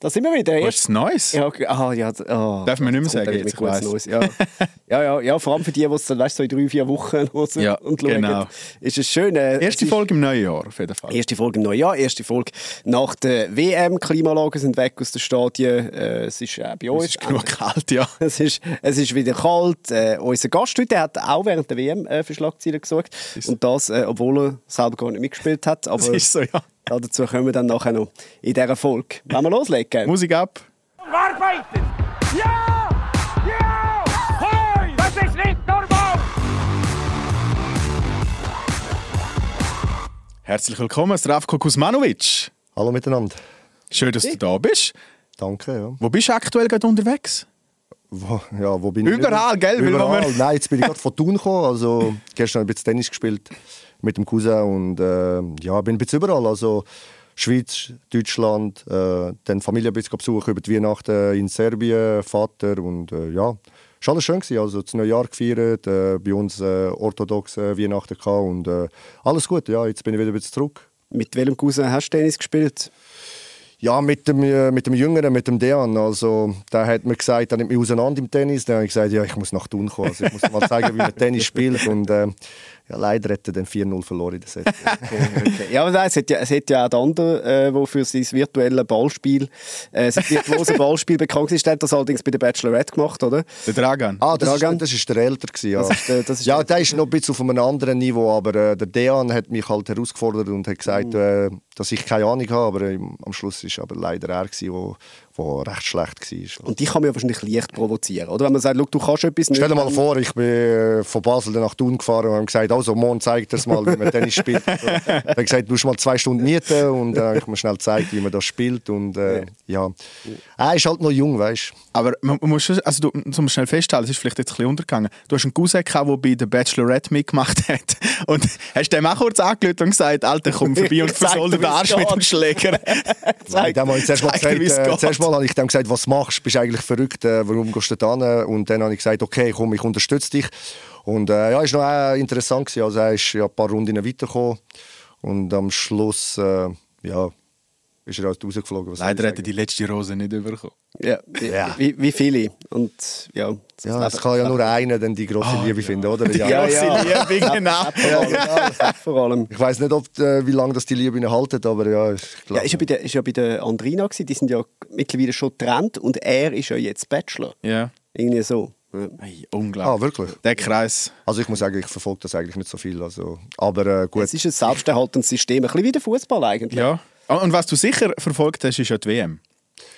Da sind wir wieder. Was ist Neues? ja, ah, ja, oh, Darf man nicht mehr sagen, jetzt, ich weiss. Neues. Ja. ja, ja, ja, vor allem für die, die es dann weißt, so in drei, vier Wochen hören Ja, und schauen. genau. Ist es schön. Äh, Erste Folge im neuen Jahr, auf jeden Fall. Erste Folge im neuen Jahr, erste Folge nach der WM. Klimaanlagen sind weg aus den Stadien. Äh, es ist äh, bei uns. Es ist genug kalt, ja. Es ist, es ist wieder kalt. Äh, unser Gast heute hat auch während der WM äh, für Schlagzeilen gesorgt. Und das, äh, obwohl er selber gar nicht mitgespielt hat. Aber Das ist so, ja. Dazu kommen wir dann nachher noch in dieser Folge. Wollen wir loslegen? Musik ab. Arbeiten! Ja! Ja! Hoi! Das ist nicht normal! Herzlich willkommen, Zdravko Kuzmanovic. Hallo miteinander. Schön, dass du da bist. Danke, ja. Wo bist du aktuell gerade unterwegs? Wo, ja, wo bin ich? Überall, gell? Überall. Nein, jetzt bin ich gerade von Thun gekommen. Also, gestern habe ich ein bisschen Tennis gespielt mit dem Cousin und äh, ja, bin ein bisschen überall. Also, Schweiz, Deutschland, äh, dann Familie ein bisschen besuchen über die Weihnachten in Serbien, Vater und äh, ja, ist alles schön gewesen. Also das neue Jahr gefeiert, äh, bei uns äh, orthodoxe Weihnachten gehabt und äh, alles gut. Ja, jetzt bin ich wieder ein bisschen zurück. Mit welchem Cousin hast du Tennis gespielt? Ja, mit dem, äh, mit dem Jüngeren, mit dem Dejan. Also, der hat mir gesagt, er nimmt mich auseinander im Tennis. Dann habe ich gesagt, ja, ich muss nach Thun kommen. Also, ich muss mal zeigen, wie man Tennis spielt. Und äh, ja, leider hat er dann 4-0 verloren in der Set. Okay. Ja, aber nein, es hat ja, es hat ja auch den anderen, äh, der für sein virtuelles Ballspiel, äh, sein virtuoses Ballspiel bekannt ist. Der hat das allerdings bei der Bachelorette gemacht, oder? Der Dragan. Ah, das Dragan? ist, das ist der Älter. Gewesen, ja. Das ist der- das ist ja, der- der ist noch ein bisschen auf einem anderen Niveau. Aber äh, der Dejan hat mich halt herausgefordert und hat gesagt, Mhm. äh, dass ich keine Ahnung habe. Aber ähm, am Schluss war aber leider er, der wo, recht schlecht war. Und die kann man ja wahrscheinlich leicht provozieren, oder? Wenn man sagt, «Schau, du kannst etwas nicht. Stell dir mal vor, ich bin äh, von Basel nach Thun gefahren und habe gesagt, also morgen zeigt er mal, wie man Tennis spielt. So. Er hat gesagt, du musst mal zwei Stunden mieten und dann habe ich mir schnell gezeigt, wie man das spielt und äh, ja. Er ist halt noch jung, weißt du. Aber man, muss schon, also du musst schnell festhalten, es ist vielleicht jetzt ein bisschen untergegangen. Du hast einen Cousin gehabt, der bei der Bachelorette mitgemacht hat. Und hast dem auch kurz angelötet und gesagt, Alter, komm vorbei und Zeig versol den Arsch mit dem. Schläger. Nein, dann habe ich zuerst mal, gesagt, wie's äh, geht. zuerst mal habe ich dem gesagt, was machst du? Bist eigentlich verrückt? Äh, warum gehst du da hin? Und dann habe ich gesagt, okay, komm, ich unterstütze dich. Und äh, ja, ist noch äh, interessant. Also er ist ja ein paar Runden weitergekommen und am Schluss, äh, ja, ist er halt rausgeflogen. Leider hätte die letzte Rose nicht bekommen. Ja, wie, Ja. Wie, wie viele. Und ja, das Ja, es kann ja nur einer dann die große Liebe finden, oder? Die Ja. grosse Liebe, genau. vor allem. Ja, das hat vor allem. Ich weiß nicht, ob, äh, wie lange das die Liebe ihnen haltet, aber ja, ich glaube. Ja, ist ja bei der, ist ja bei der Andrina gewesen. Die sind ja mittlerweile schon getrennt und er ist ja jetzt Bachelor. Ja. Irgendwie so. Ja. Hey, unglaublich. ah, wirklich? Der Kreis. Also ich muss sagen, ich verfolge das eigentlich nicht so viel. Also, aber äh, gut. Es ist ein selbsterhaltendes System, ein bisschen wie der Fußball eigentlich. Ja. Und und was du sicher verfolgt hast, ist ja die WM.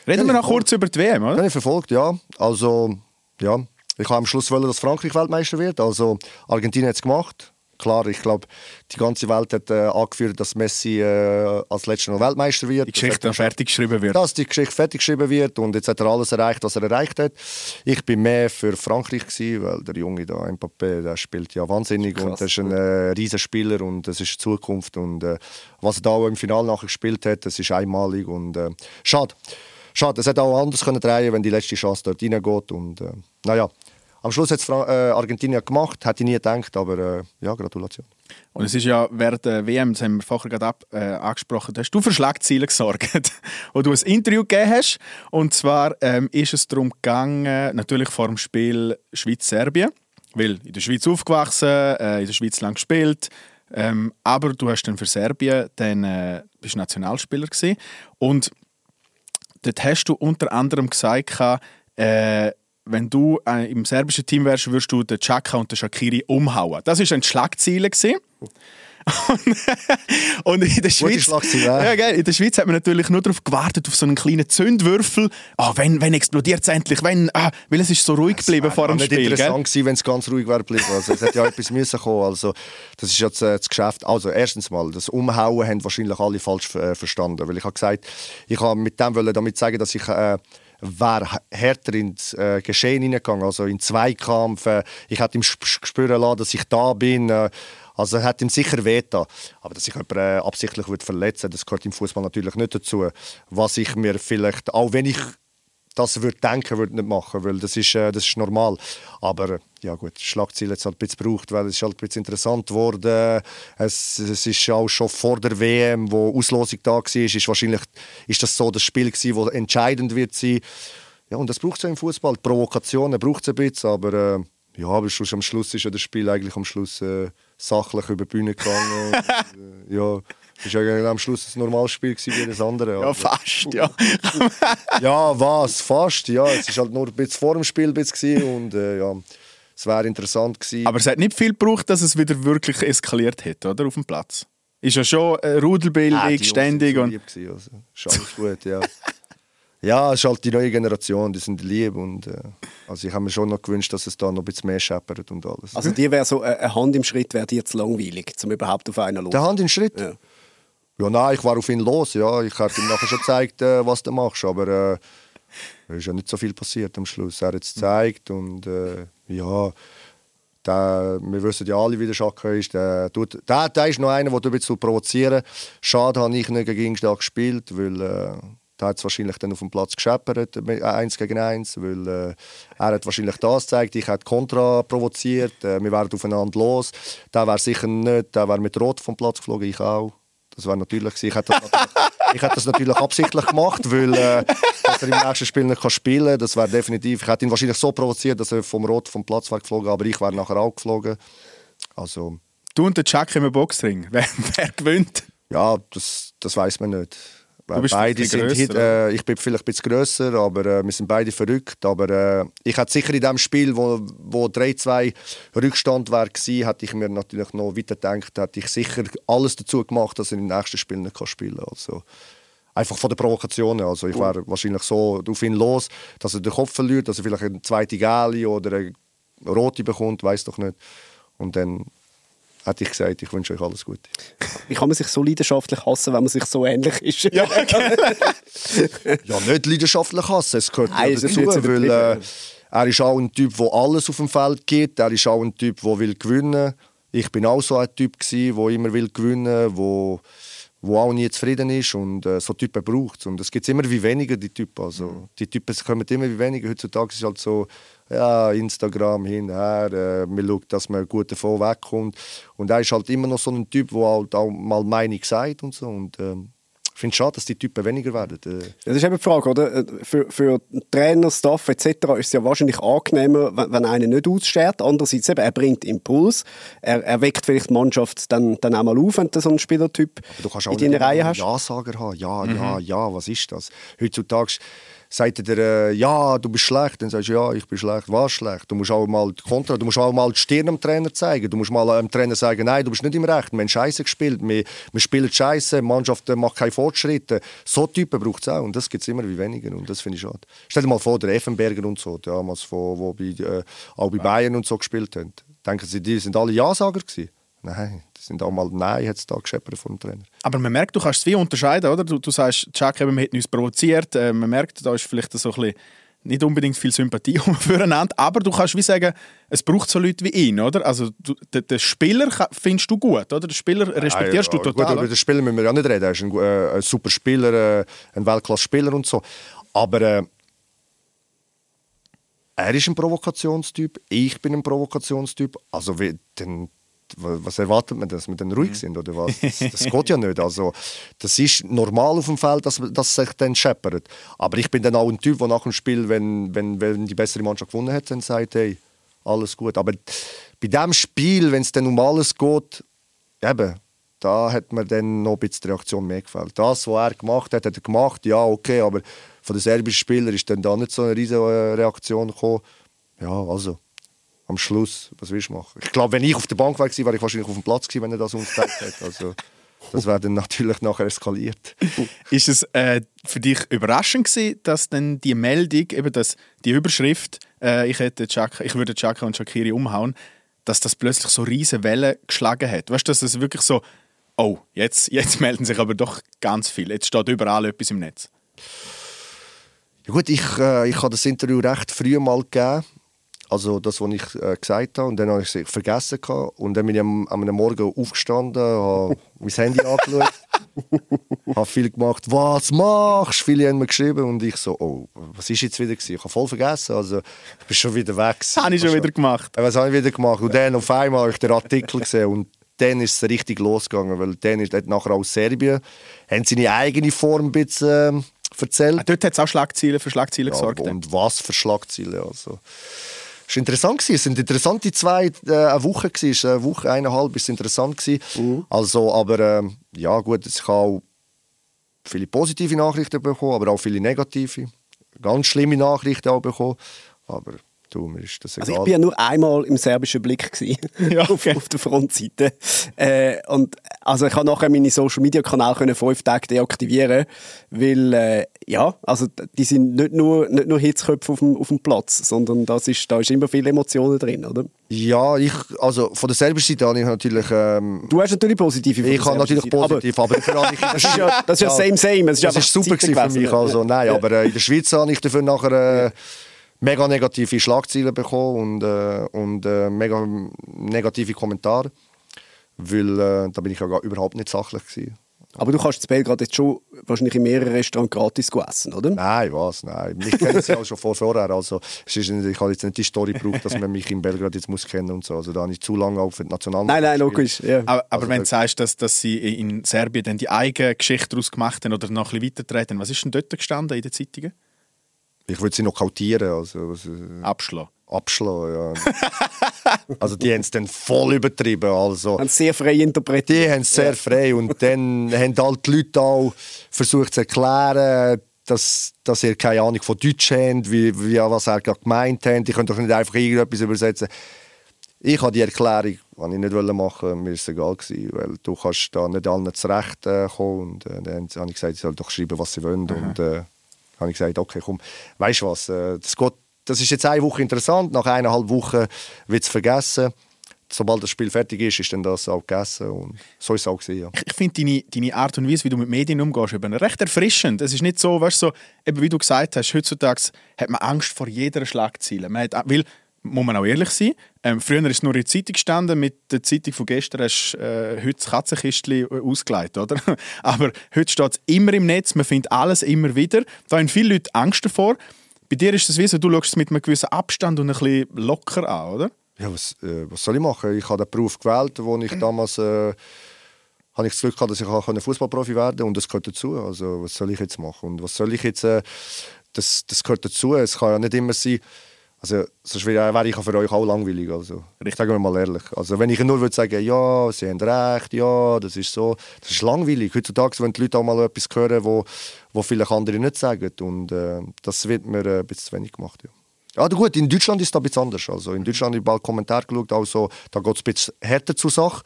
Reden wir noch kurz über die WM, Ja, oder? ich verfolgt, ja. Also, ja. Ich habe am Schluss wollen, dass Frankreich Weltmeister wird. Also, Argentinien hat es gemacht. Klar, ich glaube, die ganze Welt hat äh, angeführt, dass Messi äh, als letzter noch Weltmeister wird. Die Geschichte dann fertig geschrieben wird. dass die Geschichte fertig geschrieben wird und jetzt hat er alles erreicht, was er erreicht hat. Ich bin mehr für Frankreich gewesen, weil der Junge da, Mbappé, der spielt ja wahnsinnig und Krass, er ist ein äh, riesen Spieler und das ist die Zukunft und äh, was er da auch im Finale nachher gespielt hat, das ist einmalig und äh, schade. Schade, es hätte auch anders können drehen, wenn die letzte Chance dort reingeht und äh, naja. Am Schluss hat es äh, Argentinien gemacht, hätte ich nie gedacht, aber äh, ja, Gratulation. Und es ist ja während der WM, das haben wir vorher gerade ab, äh, angesprochen, hast du für Schlagzeilen gesorgt, wo du ein Interview gegeben hast. Und zwar ähm, ist es darum gegangen, natürlich vor dem Spiel Schweiz-Serbien, weil in der Schweiz aufgewachsen, äh, in der Schweiz lang gespielt, ähm, aber du hast dann für Serbien dann äh, bist Nationalspieler gewesen. und dort hast du unter anderem gesagt, äh, wenn du äh, im serbischen Team wärst, würdest du den Chaka und den Shakiri umhauen. Das war ein Schlagziele. gewesen. Und in der Schweiz, ja. gell, in der Schweiz hat man natürlich nur darauf gewartet, auf so einen kleinen Zündwürfel. Ah, wenn, wenn explodiert es endlich? Wenn, ah, weil es ist so ruhig geblieben vor dem nicht Spiel. Gell? interessant gewesen, wenn es ganz ruhig wäre geblieben. Also, es hätte ja etwas müssen kommen. Also, das ist jetzt äh, das Geschäft. Also, erstens mal, das Umhauen haben wahrscheinlich alle falsch äh, verstanden. Weil ich habe gesagt, ich habe mit dem wollen damit sagen, dass ich äh, wäre härter ins äh, Geschehen hineingegangen, also in Zweikampf. Äh, ich hätte ihm sp sp- spüren lassen, dass ich da bin. Äh, also hat ihm sicher wehgetan. Aber dass ich jemanden äh, absichtlich würde verletzen das gehört im Fußball natürlich nicht dazu. Was ich mir vielleicht, auch wenn ich das würde denken, würde nicht machen, weil das ist, äh, das ist normal. Aber äh, ja gut, Schlagziele hat es halt ein bisschen gebraucht, weil es ist halt ein bisschen interessant geworden. Es, es ist auch schon vor der WM, wo Auslosung da war, ist wahrscheinlich ist das so das Spiel gewesen, wo entscheidend wird sein. Ja, und das braucht es ja im Fußball. Provokationen braucht es ein bisschen, aber äh, ja, aber schon am Schluss ist ja das Spiel eigentlich am Schluss äh, sachlich über die Bühne gegangen. und, äh, ja, es war ja am Schluss ein normales Spiel gewesen wie das andere. Ja, fast, ja. ja, was? Fast, ja. Es war halt nur ein bisschen vor dem Spiel bisschen und äh, ja, es wäre interessant gewesen. Aber es hat nicht viel gebraucht, dass es wieder wirklich eskaliert hat, oder? Auf dem Platz. Ist ja schon äh, Rudelbildung, Ah, die ständig. Und lieb gewesen, also. Ist alles gut, ja. ja, es ist halt die neue Generation, die sind lieb und äh, also ich habe mir schon noch gewünscht, dass es da noch ein bisschen mehr scheppert und alles. Also dir wäre so eine eine Hand im Schritt wäre dir zu langweilig, um überhaupt auf einen los. der Hand den Schritt? Ja. Ja, nein, ich war auf ihn los, ja. Ich habe ihm nachher schon gezeigt, äh, was du machst, aber äh, es ist ja nicht so viel passiert am Schluss. Er hat es gezeigt und äh, ja, der, wir wissen ja alle, wie der Schaka ist. Der, tut, der, der ist noch einer, der ein bisschen provozieren Schade habe ich nicht gegen ihn gespielt, weil äh, der hat es wahrscheinlich dann auf dem Platz gescheppert, äh, eins gegen eins, weil äh, er hat wahrscheinlich das gezeigt, ich habe Kontra provoziert, äh, wir wären aufeinander los. Der wäre sicher nicht, der wäre mit Rot vom Platz geflogen, ich auch. Das wäre natürlich ich hätte das natürlich, ich hätte das natürlich absichtlich gemacht, weil äh, dass er im nächsten Spiel nicht kann spielen kann. Das wäre definitiv. Ich hätte ihn wahrscheinlich so provoziert, dass er vom Rot vom Platz wäre geflogen, aber ich wäre nachher auch geflogen. Also du und der Chuck im Boxring. Wer, wer gewinnt? ja, das, das weiß man nicht. Bist beide sind grösser, äh, ich bin vielleicht ein bisschen grösser, aber äh, wir sind beide verrückt. Aber äh, ich hätte sicher in dem Spiel, wo, wo 3-2 Rückstand war, hätte ich mir natürlich noch weiter gedacht, hätte ich sicher alles dazu gemacht, dass er im nächsten Spiel nicht spielen kann. Also, einfach von den Provokationen. Also ich wäre wahrscheinlich so auf ihn los, dass er den Kopf verliert, dass er vielleicht eine zweite Gale oder eine rote bekommt, weiß doch nicht. Und dann hätte ich gesagt, ich wünsche euch alles Gute. Wie kann man sich so leidenschaftlich hassen, wenn man sich so ähnlich ist? Ja, Ja, nicht leidenschaftlich hassen, es gehört Nein, dazu, weil äh, er ist auch ein Typ, der alles auf dem Feld gibt. Er ist auch ein Typ, der will gewinnen. Ich bin auch so ein Typ der immer will gewinnen, wo wo auch nie zufrieden ist und äh, so Typen braucht und es gibt immer wie weniger die Typen. Also Mhm. die Typen kommen immer wie weniger. Heutzutage ist es halt so ja Instagram hin her äh, man schaut dass man gut davon wegkommt. Und er ist halt immer noch so ein Typ der halt auch mal Meinung sagt und so. Und ähm, ich finde es schade dass die Typen weniger werden äh, Das ist eben die Frage, oder? Für, für Trainer, Staff etc. ist es ja wahrscheinlich angenehmer, wenn, wenn einer nicht aussteht. Andererseits eben, er bringt Impuls. Er, er weckt vielleicht die Mannschaft dann, dann auch mal auf, wenn du so einen Spielertyp Du kannst auch in deiner Reihe hast. einen Ja-Sager haben. Ja, ja, ja, was ist das? Heutzutage sagt er dir, äh, ja, du bist schlecht. Dann sagst du, ja, ich bin schlecht. Was schlecht? Du musst auch mal die Kontra, du musst auch mal die Stirn dem Trainer zeigen. Du musst mal dem Trainer sagen, nein, du bist nicht im Recht. Wir haben Scheiße gespielt. Wir, wir spielen Scheiße. Die Mannschaft äh, macht keine Fortschritte. So Typen braucht es auch. Und das gibt es immer wie weniger. Und das finde ich schade. Stell dir mal vor, der Effenberger und so, damals, wo, wo bei, äh, auch bei Bayern und so gespielt haben. Denken Sie, die sind alle Ja-Sager gewesen? Nein, sind auch mal Nein, hat es da gescheppert vom Trainer. Aber man merkt, du kannst es wie unterscheiden, oder? Du, du sagst, eben, wir hätten uns provoziert. Äh, man merkt, da ist vielleicht so ein bisschen nicht unbedingt viel Sympathie füreinander, aber du kannst wie sagen, es braucht so Leute wie ihn, oder? Also du, den, den Spieler findest du gut, oder? Den Spieler respektierst Ja, du Gut, total. über oder? den Spieler müssen wir ja nicht reden. Er ist ein, äh, ein super Spieler, äh, ein Weltklasse-Spieler und so. Aber äh, er ist ein Provokationstyp, ich bin ein Provokationstyp. Also wie, dann, was erwartet man, dass wir dann Mhm. ruhig sind oder was? Das, das geht ja nicht. Also, das ist normal auf dem Feld, dass, dass sich dann scheppert. Aber ich bin dann auch ein Typ, der nach dem Spiel, wenn, wenn, wenn die bessere Mannschaft gewonnen hat, dann sagt, hey, alles gut. Aber bei dem Spiel, wenn es dann um alles geht, eben, da hat mir dann noch ein bisschen die Reaktion mehr gefällt. Das, was er gemacht hat, hat er gemacht, ja, okay, aber von den serbischen Spielern ist dann da nicht so eine riesige äh, Reaktion gekommen. Ja, also, am Schluss, was willst du machen? Ich glaube, wenn ich auf der Bank war, wäre ich wahrscheinlich auf dem Platz gewesen, wenn er das uns gezeigt hätte. Also, das wäre dann natürlich nachher eskaliert. Ist es äh, für dich überraschend gewesen, dass dann die Meldung, eben das, die Überschrift, äh, ich, hätte Chaka, ich würde Chaka und Shakiri umhauen, dass das plötzlich so riesige Wellen geschlagen hat? Weißt du, dass es wirklich so, oh, jetzt, jetzt melden sich aber doch ganz viele. Jetzt steht überall etwas im Netz. Ja gut, ich, äh, ich habe das Interview recht früh mal gegeben. Also das, was ich äh, gesagt habe. Und dann habe ich es vergessen. Gehabt. Und dann bin ich am, am Morgen aufgestanden, habe mein Handy angeschaut. habe viel gemacht, was machst du? Viele haben mir geschrieben und ich so, oh, was ist jetzt wieder gewesen? Ich habe voll vergessen, also ich bin schon wieder weg. Das habe ich schon wieder gemacht. Ja, was habe ich wieder gemacht? Und dann auf einmal habe ich den Artikel gesehen und dann ist es richtig losgegangen, weil dann ist nachher aus Serbien, haben seine eigene Form ein bisschen äh, erzählt. Ah, dort hat es auch Schlagzeilen für Schlagzeilen Ja, gesorgt. und was für Schlagzeilen. Also. Es war interessant. gewesen. Es sind interessante zwei äh, eine Woche. gewesen. Es ist Eine Woche, eineinhalb ist interessant. gewesen. Also, aber ähm, ja, gut, ich habe auch viele positive Nachrichten bekommen, aber auch viele negative. Ganz schlimme Nachrichten auch bekommen. Aber du. Also ich bin ja nur einmal im serbischen Blick gewesen, Ja, auf, okay. auf der Frontseite. Äh, und also ich habe nachher meine Social Media Kanäle können fünf Tage deaktivieren, weil äh, ja, also die sind nicht nur nicht nur Hitzköpfe auf dem, auf dem Platz, sondern das ist da ist immer viel Emotionen drin, oder? ja, ich, also von der serbischen Seite habe ich natürlich... Ähm, Du hast natürlich positive. ich habe natürlich positiv, aber, habe ich... Aber das ist ja, das ist ja same same. Es ist Das ist super gewesen für mich. Also, nein, aber äh, in der Schweiz habe ich dafür nachher äh, mega negative Schlagzeilen bekommen und, äh, und äh, mega negative Kommentare. Weil äh, da bin ich ja gar überhaupt nicht sachlich gewesen. Aber du kannst in Belgrad jetzt schon wahrscheinlich in mehreren Restaurants gratis essen, oder? Nein, was? Nein. Mich kennen sie auch schon vor vorher. Also, es ist, nicht- ich habe jetzt nicht die Story gebraucht, dass man mich in Belgrad jetzt muss kennen und so. Also da habe ich zu lange auch für die Nationalmannschaft Nein, nein, logisch. Ja. Aber, aber Also wenn du sagst, dass, dass sie in Serbien dann die eigene Geschichte daraus gemacht haben oder noch ein bisschen weitertreten, was ist denn dort gestanden in den Zeitungen? Ich würde sie noch kautieren. Also, äh, Abschlagen. abschlagen, ja. also die haben es dann voll übertrieben. Also. Haben sehr frei interpretiert. Die haben es sehr frei und dann haben halt die Leute auch versucht zu erklären, dass, dass ihr keine Ahnung von Deutsch habt, wie, wie, was er gerade gemeint hat. Ich könnte doch nicht einfach irgendetwas übersetzen. Ich habe die Erklärung, die ich nicht machen wollte, mir ist es egal gewesen, weil du kannst da nicht allen zurecht äh. Und äh, dann habe ich gesagt, sie sollen doch schreiben, was sie wollen. Und äh, habe ich gesagt, okay, komm, weißt du was, äh, das, geht, das ist jetzt eine Woche interessant, nach eineinhalb Wochen wird es vergessen. Sobald das Spiel fertig ist, ist dann das auch gegessen und so ist es auch gewesen, ja. Ich, ich finde deine, deine Art und Weise, wie du mit Medien umgehst, eben recht erfrischend. Es ist nicht so, weißt so, wie du gesagt hast, heutzutage hat man Angst vor jeder Schlagzeile. Man hat, weil, muss man auch ehrlich sein, ähm, früher ist es nur in der Zeitung gestanden, mit der Zeitung von gestern hast du äh, heute das Katzenkistchen äh, ausgelegt, oder? Aber heute steht es immer im Netz, man findet alles immer wieder. Da haben viele Leute Angst davor. Bei dir ist es wie so, du schaust es mit einem gewissen Abstand und ein bisschen locker an, oder? Ja, was, äh, was soll ich machen? Ich habe den Beruf gewählt, wo ich damals äh, habe ich das Glück gehabt, dass ich Fußballprofi werden konnte und das gehört dazu. Also was soll ich jetzt machen? Und was soll ich jetzt? Äh, das, das gehört dazu. Es kann ja nicht immer sein. Also sonst wäre ich für euch auch langweilig. Also Richtig. sagen wir mal ehrlich. Also wenn ich nur würde sagen, ja, sie haben recht, ja, das ist so, das ist langweilig. Heutzutage, wenn die Leute auch mal etwas hören, wo, wo vielleicht andere nicht sagen, und äh, das wird mir äh, ein bisschen zu wenig gemacht. Ja. Ja, gut, in Deutschland ist das ein bisschen anders. Also in Deutschland habe ich bald Kommentare geschaut, also, da geht es ein bisschen härter zur Sache.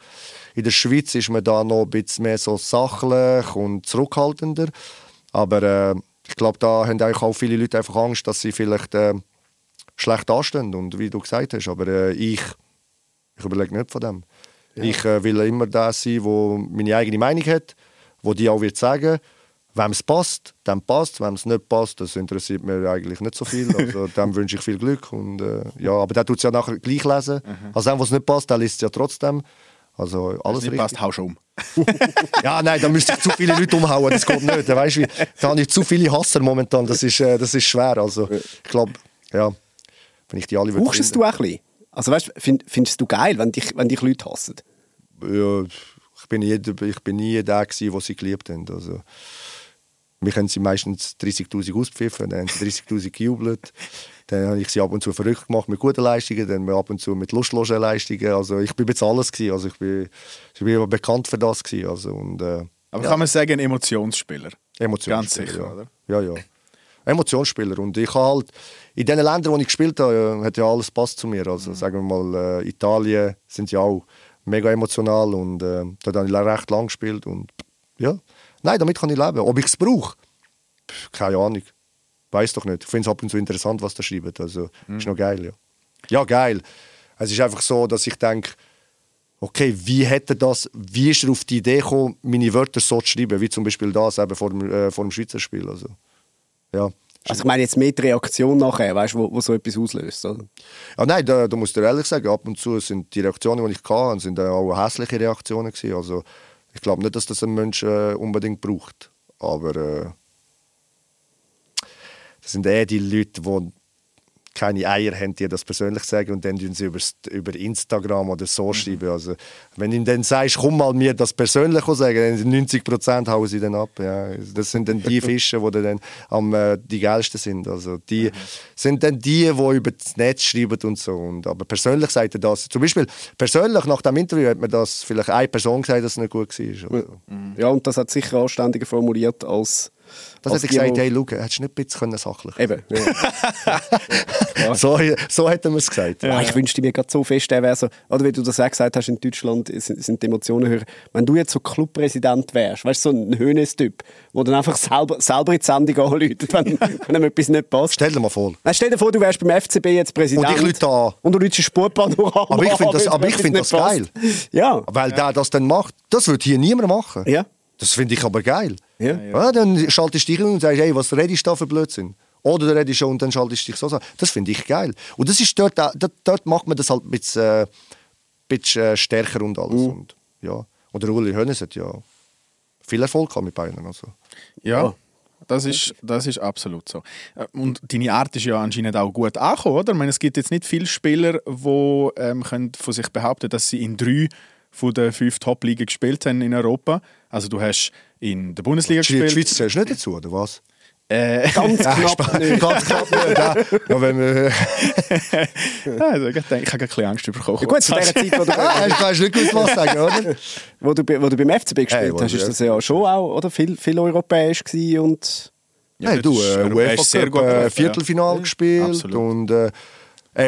In der Schweiz ist man da noch ein bisschen mehr so sachlich und zurückhaltender. Aber äh, ich glaube, da haben auch viele Leute einfach Angst, dass sie vielleicht äh, schlecht anstehen. Und wie du gesagt hast, aber äh, ich, ich überlege nicht von dem. Ich äh, will immer der sein, der meine eigene Meinung hat, wo die auch wird sagen Wem es passt, dann passt. Wem es nicht passt, das interessiert mir eigentlich nicht so viel. Also, dem wünsche ich viel Glück. Und, äh, ja, aber der tut es ja nachher gleich lesen. Also dem, was nicht passt, der liest es ja trotzdem. Also alles nicht richtig. passt, hau schon um. Ja, nein, da müsste ich zu viele Leute umhauen. Das geht nicht. Da, weißt, wie, da habe ich zu viele Hasser momentan. Das ist, äh, das ist schwer. Also, ich glaube, ja, wenn ich die alle würde Brauchst du es finden- du auch ein bisschen? Also weißt, find, findest du geil, wenn dich, wenn dich Leute hassen? ja, ich bin nie, ich bin nie der gewesen, den sie geliebt haben. Also, mich haben sie meistens 30'000 auspfiffen, dann haben sie 30'000 gejubelt. Dann habe ich sie ab und zu verrückt gemacht mit guten Leistungen, dann ab und zu mit lustlosen Leistungen. Also ich bin jetzt alles gewesen. Also ich bin, ich bin bekannt für das gewesen. Also und, äh, Aber ja, kann man sagen, ein Emotionsspieler? Emotionsspieler, Ganz sicher, ja. oder? Ja, ja. Emotionsspieler. Und ich habe halt, in den Ländern, wo ich gespielt habe, hat ja alles passt zu mir. Also sagen wir mal, äh, Italien sind ja auch mega emotional und äh, dort habe ich recht lang gespielt. Und ja, nein, damit kann ich leben. Ob ich es brauche? Keine Ahnung. Weiß doch nicht. Ich finde es ab und zu interessant, was da schreibt. Also ist noch geil, ja. Ja, geil. Es ist einfach so, dass ich denke, okay, wie hätte das, wie ist er auf die Idee gekommen, meine Wörter so zu schreiben, wie zum Beispiel das eben vor dem, äh, vor dem Schweizer Spiel. Also, ja. Also ich meine jetzt mehr die Reaktion nachher, weißt, wo, wo so etwas auslöst. Oder? Ja, nein, da, da musst du ehrlich sagen, ab und zu sind die Reaktionen, die ich hatte, sind auch hässliche Reaktionen gewesen. Also Ich glaube nicht, dass das ein Mensch äh, unbedingt braucht. Aber äh, das sind eher die Leute, die keine Eier haben, die das persönlich sagen und dann tun sie übers, über Instagram oder so Mhm. schreiben. Also, wenn du ihnen dann sagst, komm mal mir das persönlich sagen, dann sind 90 Prozent hauen sie dann ab. Ja. Das sind dann die Fische, die dann am äh, die geilsten sind. Also, die Mhm. sind dann die, die über das Netz schreiben und so. Und, aber persönlich sagt er das. Zum Beispiel, persönlich nach dem Interview hat mir das vielleicht eine Person gesagt, dass es nicht gut war. Oder so. Ja, und das hat sicher anständiger formuliert als. Das hat er gesagt, hey, schau, hättest du nicht ein bisschen sachlich Eben. Ja. So, so hat er mir es gesagt. Ah, ich wünschte mir gerade so fest, er wäre so, oder wie du das auch gesagt hast, in Deutschland sind, sind die Emotionen höher. Wenn du jetzt so Clubpräsident wärst, weißt du, so ein Höhnes-Typ, der dann einfach selber, selber in die Sendung anruft, wenn, wenn ihm etwas nicht passt. Stell dir mal vor. Nein, stell dir vor, du wärst beim FCB jetzt Präsident. Und ich rufe an. Und du rufst ein Sportpanorama Aber ich finde das- an, aber ich etwas das passt. Ja. Weil der das dann macht, das würde hier niemand machen. Ja. Das finde ich aber geil. Ja. Ja, dann schaltest du dich um und sagst, hey, was redest du da für Blödsinn? Oder du redest schon und dann schaltest du dich so an. Das finde ich geil. Und das ist dort, dort, dort macht man das halt ein bisschen, äh, bisschen äh, stärker und alles. Mhm. Und, ja. Und der Uli Hoeneß hat ja viel Erfolg gehabt mit Bayern. Also. Ja, Ja. das ist, das ist absolut so. Äh, Und deine Art ist ja anscheinend auch gut angekommen, oder? Ich meine, es gibt jetzt nicht viele Spieler, die ähm, können von sich behaupten dass sie in drei von den fünf Top-Ligen gespielt haben in Europa. Also du hast in der Bundesliga Die gespielt. Schweiz zählst du nicht dazu, oder was? Äh, Ganz knapp nicht. Ganz knapp nicht. Ja, ja, wenn wir, also, ich denke, ich habe ein bisschen Angst bekommen. Ja, gut, zu der Zeit, wo du, ah, hast du hast nicht gewusst, was sagen, oder? wo du, bei- wo du beim FCB gespielt Hey, hast, du- ist das ja schon auch oder, viel, viel europäisch gewesen und hey, du, äh, UEFA sehr Cup, gut äh, Viertelfinale gespielt Absolut. und äh,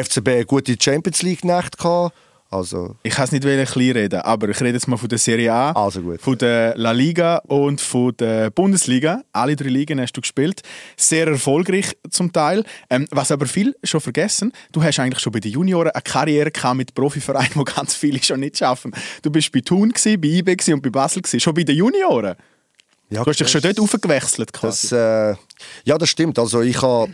FCB eine gute Champions League Nacht gehabt. Also, Ich kann es nicht klein reden, aber ich rede jetzt mal von der Serie A, Also gut. von der La Liga und von der Bundesliga. Alle drei Ligen hast du gespielt. Sehr erfolgreich zum Teil. Ähm, was aber viel schon vergessen, du hast eigentlich schon bei den Junioren eine Karriere gehabt mit Profivereinen, wo ganz viele schon nicht schaffen. Du bist bei Thun, gewesen, bei IB und bei Basel, gewesen. schon bei den Junioren. ja, Du hast dich schon dort aufgewechselt quasi. Das, äh, ja, das stimmt. Also ich habe,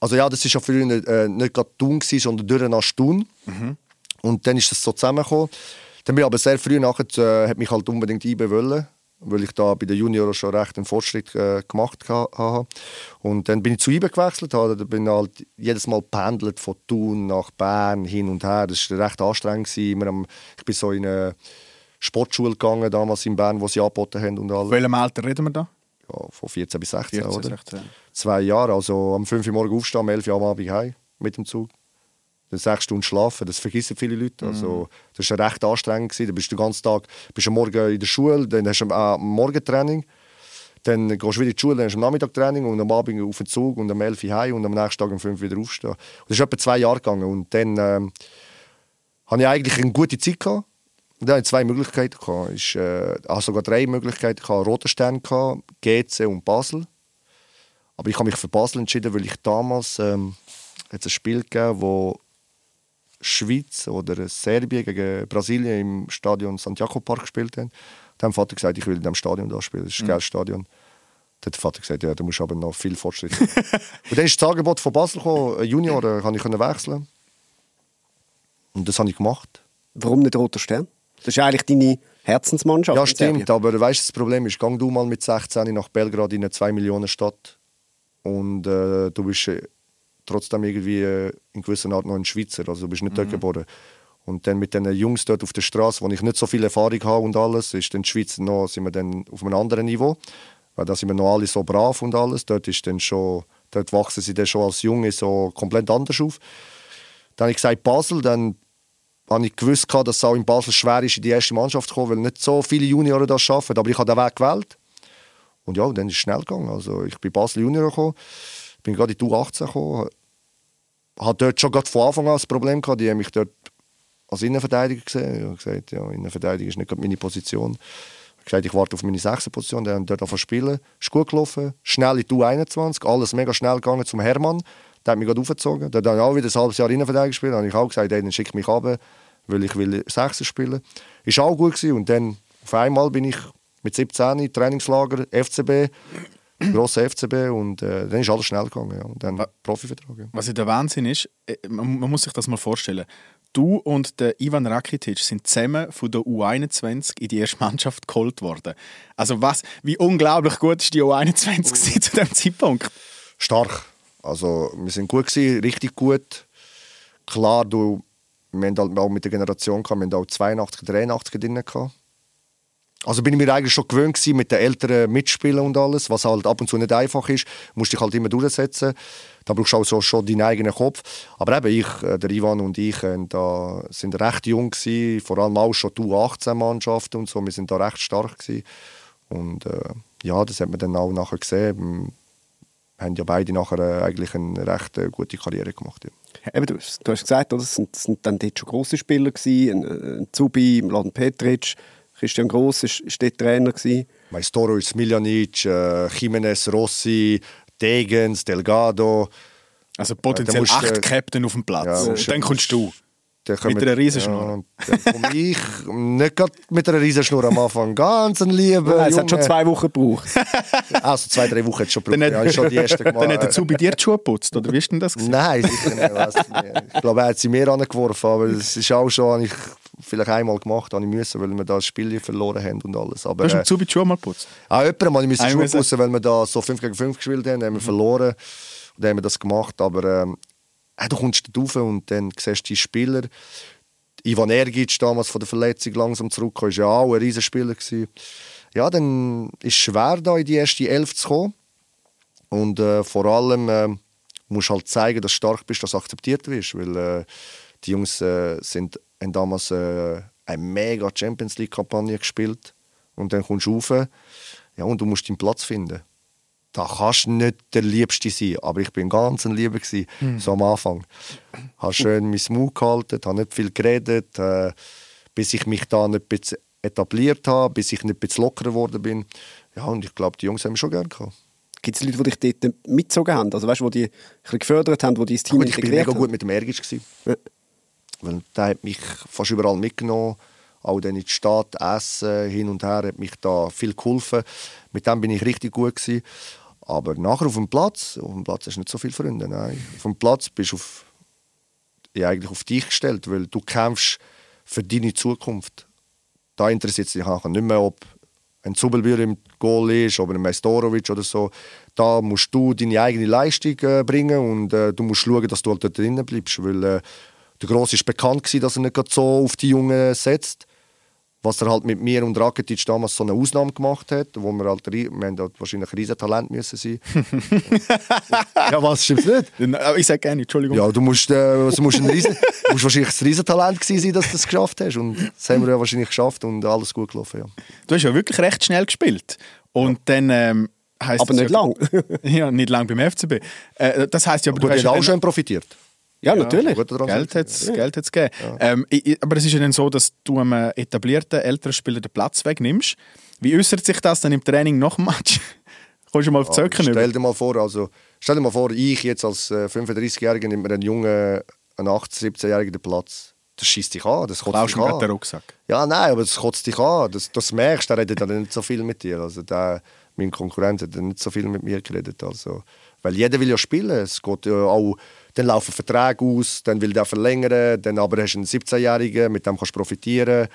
also ja, das ist ja früher nicht, äh, nicht gerade Thun sondern nach Thun. Und dann ist das so zusammengekommen. Dann bin ich aber sehr früh nachher, äh, hat mich halt unbedingt IB wollen, weil ich da bei den Junioren schon recht einen Fortschritt äh, gemacht ha- habe. Und dann bin ich zu IB gewechselt, habe, da bin ich halt jedes Mal pendelt von Thun nach Bern hin und her. Das war recht anstrengend. am, ich bin so in eine Sportschule gegangen, damals in Bern, wo sie angeboten haben und alles. welchem Alter reden wir da? Ja, von 14 bis 16, 14, oder? 16. zwei Jahre. Also am 5 Uhr morgens aufstehen, am 11 Uhr am Abend heim mit dem Zug. Dann sechs Stunden schlafen, das vergessen viele Leute. Also, das war recht anstrengend. Gewesen. Da bist du den ganzen Tag bist am Morgen in der Schule, dann hast du am äh, Morgentraining, dann gehst du wieder in die Schule, dann hast du am Nachmittag Training und am Abend auf den Zug und am 11 Uhr heim und am nächsten Tag um 5 Uhr wieder aufstehen. Und das ist etwa zwei Jahre gegangen. Und dann ähm, hatte ich eigentlich eine gute Zeit. Gehabt. Und dann hatte ich zwei Möglichkeiten. Gehabt. Ich äh, hatte sogar drei Möglichkeiten. Gehabt. Roter Stern, gehabt, GC und Basel. Aber ich habe mich für Basel entschieden, weil ich damals ähm, ein Spiel gegeben, wo Schweiz oder Serbien gegen Brasilien im Stadion Santiago Park gespielt haben. Dann hat Vater gesagt, ich will in diesem Stadion da spielen. Das ist ein geiles Stadion. Dann hat der Vater gesagt, ja, du musst aber noch viel Fortschritt machen. Und dann ist das Angebot von Basel gekommen, ein Junior, da kann ich wechseln. Und das habe ich gemacht. warum nicht Roter Stern? Das ist eigentlich deine Herzensmannschaft. Ja, stimmt. Aber weißt das Problem ist, gang du mal mit 16 nach Belgrad in eine 2 Millionen Stadt und äh, du bist äh, trotzdem irgendwie äh, in gewisser Art noch ein Schweizer, also du bist nicht dort geboren. Und dann mit den Jungs dort auf der Straße, wo ich nicht so viel Erfahrung habe und alles, ist dann die Schweiz noch, sind wir dann auf einem anderen Niveau. Weil da sind wir noch alle so brav und alles. Dort, ist dann schon, dort wachsen sie dann schon als Junge so komplett anders auf. Dann habe ich gesagt Basel, dann habe ich gewusst, dass es auch in Basel schwer ist, in die erste Mannschaft zu kommen, weil nicht so viele Junioren das schaffen. Aber ich habe den Weg gewählt. Und ja, dann ist es schnell gegangen. Also ich bin Basel Junior gekommen, bin gerade in die U18 gekommen, hatte dort schon gerade von Anfang an das Problem gehabt, die haben mich dort als Innenverteidiger gesehen. Ich habe gesagt, ja, Innenverteidiger ist nicht meine Position. Ich habe gesagt, ich warte auf meine sechste Position, dann haben dort angefangen spielen. Ist gut gelaufen, schnell in die U21, alles mega schnell gegangen zum Hermann. Der hat mich gerade aufgezogen. Der hat dann auch wieder ein halbes Jahr Innenverteidiger gespielt. Dann habe ich auch gesagt, hey, dann schick mich runter, weil ich will Sechser spielen. Ist auch gut gewesen. Und dann auf einmal bin ich mit 17 Trainingslager, FCB, grosser FCB und äh, dann ist alles schnell gegangen. Ja. Und dann Profivertrag. Ja. Was ja der Wahnsinn ist, äh, man, man muss sich das mal vorstellen. Du und der Ivan Rakitic sind zusammen von der U21 in die erste Mannschaft geholt worden. Also was, wie unglaublich gut ist die U21 gewesen zu dem Zeitpunkt? Stark. Also wir sind gut gewesen, richtig gut. Klar, du, wir haben halt auch mit der Generation gehabt, wir haben auch 82, 83 drin gehabt. Also bin ich mir eigentlich schon gewöhnt gewesen, mit den älteren Mitspielern und alles, was halt ab und zu nicht einfach ist, musst dich halt immer durchsetzen. Da brauchst du auch so, schon deinen eigenen Kopf. Aber eben ich, äh, der Ivan und ich, äh, da sind recht jung gewesen, vor allem auch schon die U18-Mannschaften und so. Wir sind da recht stark gewesen. Und äh, ja, das hat man dann auch nachher gesehen. Wir haben ja beide nachher äh, eigentlich eine recht gute Karriere gemacht. Ja. Eben, du, du hast gesagt, es sind, sind dann dort schon grosse Spieler gewesen, ein, ein Zubi, Mladen Petric, Christian Gross war dort Trainer. Gewesen. Maestoro, Smiljanic, äh, Jimenez, Rossi, Degens, Delgado. Also potenziell musst, acht äh, Captain auf dem Platz. ja, und dann kommst du. Dann kommen- Mit einer Riesenschnur. Ja, und dann komme ich nicht gerade mit einer Riesenschnur am Anfang. Ganz ein lieber Nein, es hat schon zwei Wochen gebraucht. Also zwei, drei Wochen hat es schon Dann gebraucht. hat, Ja, ist schon die erste dann hat er zu bei dir die Schuhe geputzt, oder wie ist denn das? gewesen? Nein, sicher nicht. weiss ich nicht. Ich glaube, er hat sie mir angeworfen, aber es ist auch schon, ich vielleicht einmal gemacht, habe ich müssen, weil wir da das Spiel verloren haben und alles. Aber Du hast äh, ihm zu bei die Schuhe mal geputzt. Auch jemandem musste ich Schuhe putzen, weil wir da so 5 gegen 5 gespielt haben, haben wir verloren. Und dann haben wir das gemacht. Aber ähm, äh, du kommst da rauf und dann siehst du die Spieler. Ivan Ergic, damals von der Verletzung langsam zurückgekommen, war ja auch ein riesen Spieler. gewesen. Ja, dann ist es schwer, da in die erste Elf zu kommen. Und äh, vor allem äh, musst du halt zeigen, dass du stark bist, dass du akzeptiert wirst. Weil äh, die Jungs äh, sind, haben damals äh, eine mega Champions League-Kampagne gespielt. Und dann kommst du rauf ja, und du musst deinen Platz finden. Da kannst du nicht der Liebste sein, aber ich bin ganz ein Lieber gewesen, so am Anfang. Habe schön mein Mund gehalten, habe nicht viel geredet, äh, bis ich mich da nicht ein bisschen etabliert habe, bis ich nicht ein bisschen lockerer geworden bin. Ja, und ich glaube, die Jungs haben mich schon gerne gehabt. Gibt es Leute, die dich dort mitgezogen haben? Also weißt du, die dich ein bisschen gefördert haben, die dein Team Gut, ich bin integriert mega gut haben? mit dem. Ja. Weil der hat mich fast überall mitgenommen. Auch dann in die Stadt, Essen, hin und her, hat mich da viel geholfen. Mit dem bin ich richtig gut gewesen. Aber nachher auf dem Platz, auf dem Platz hast du nicht so viele Freunde. Nein. Auf dem Platz bist du auf, ja, eigentlich auf dich gestellt, weil du kämpfst für deine Zukunft. Da interessiert es dich nachher nicht mehr, ob ein Zubelbühr im Goal ist oder ein Mestorovic oder so. Da musst du deine eigene Leistung äh, bringen und äh, du musst schauen, dass du halt dort drinnen bleibst. Weil äh, der Gross ist bekannt gewesen, dass er nicht gerade so auf die Jungen setzt. Was er halt mit mir und Rakitic damals so eine Ausnahme gemacht hat, wo wir halt, wir haben halt wahrscheinlich ein Riesentalent müssen sein. ja, was, stimmt's nicht? Dann- aber Ich sage gerne, Entschuldigung. Ja, du musst, äh, also musst, ein Riesen, du musst wahrscheinlich ein Riesentalent gewesen sein, dass du das geschafft hast. Und das haben wir ja wahrscheinlich geschafft und alles gut gelaufen. Ja. Du hast ja wirklich recht schnell gespielt. Und dann ähm, heisst Aber nicht ja, lang. Ja, nicht lang beim FCB. Äh, das heisst ja, aber Gut, du hast ja auch schon profitiert. Ja, natürlich. Gut daran Geld hat es Geld hat's gegeben. Ähm, ich- aber es ist ja dann so, dass du einem etablierten älteren Spieler den Platz wegnimmst. Wie äußert sich das dann im Training nach dem Match? Kommst du mal auf die Zöcken? Stell dir mal vor, also, stell dir mal vor, ich jetzt als äh, 35-Jähriger nimmt mir einen jungen, einen 18-, 17-Jährigen den Platz. Das schießt dich an, das kotzt Klaust dich gerade den an. Rucksack. Ja, nein, aber das kotzt dich an. Das, das merkst du, der redet dann nicht so viel mit dir. Also der, mein Konkurrent hat dann nicht so viel mit mir geredet. Also, weil jeder will ja spielen. Es geht ja auch, dann laufen Verträge aus, dann will der verlängern, dann aber hast du einen 17-Jährigen, mit dem kannst du profitieren.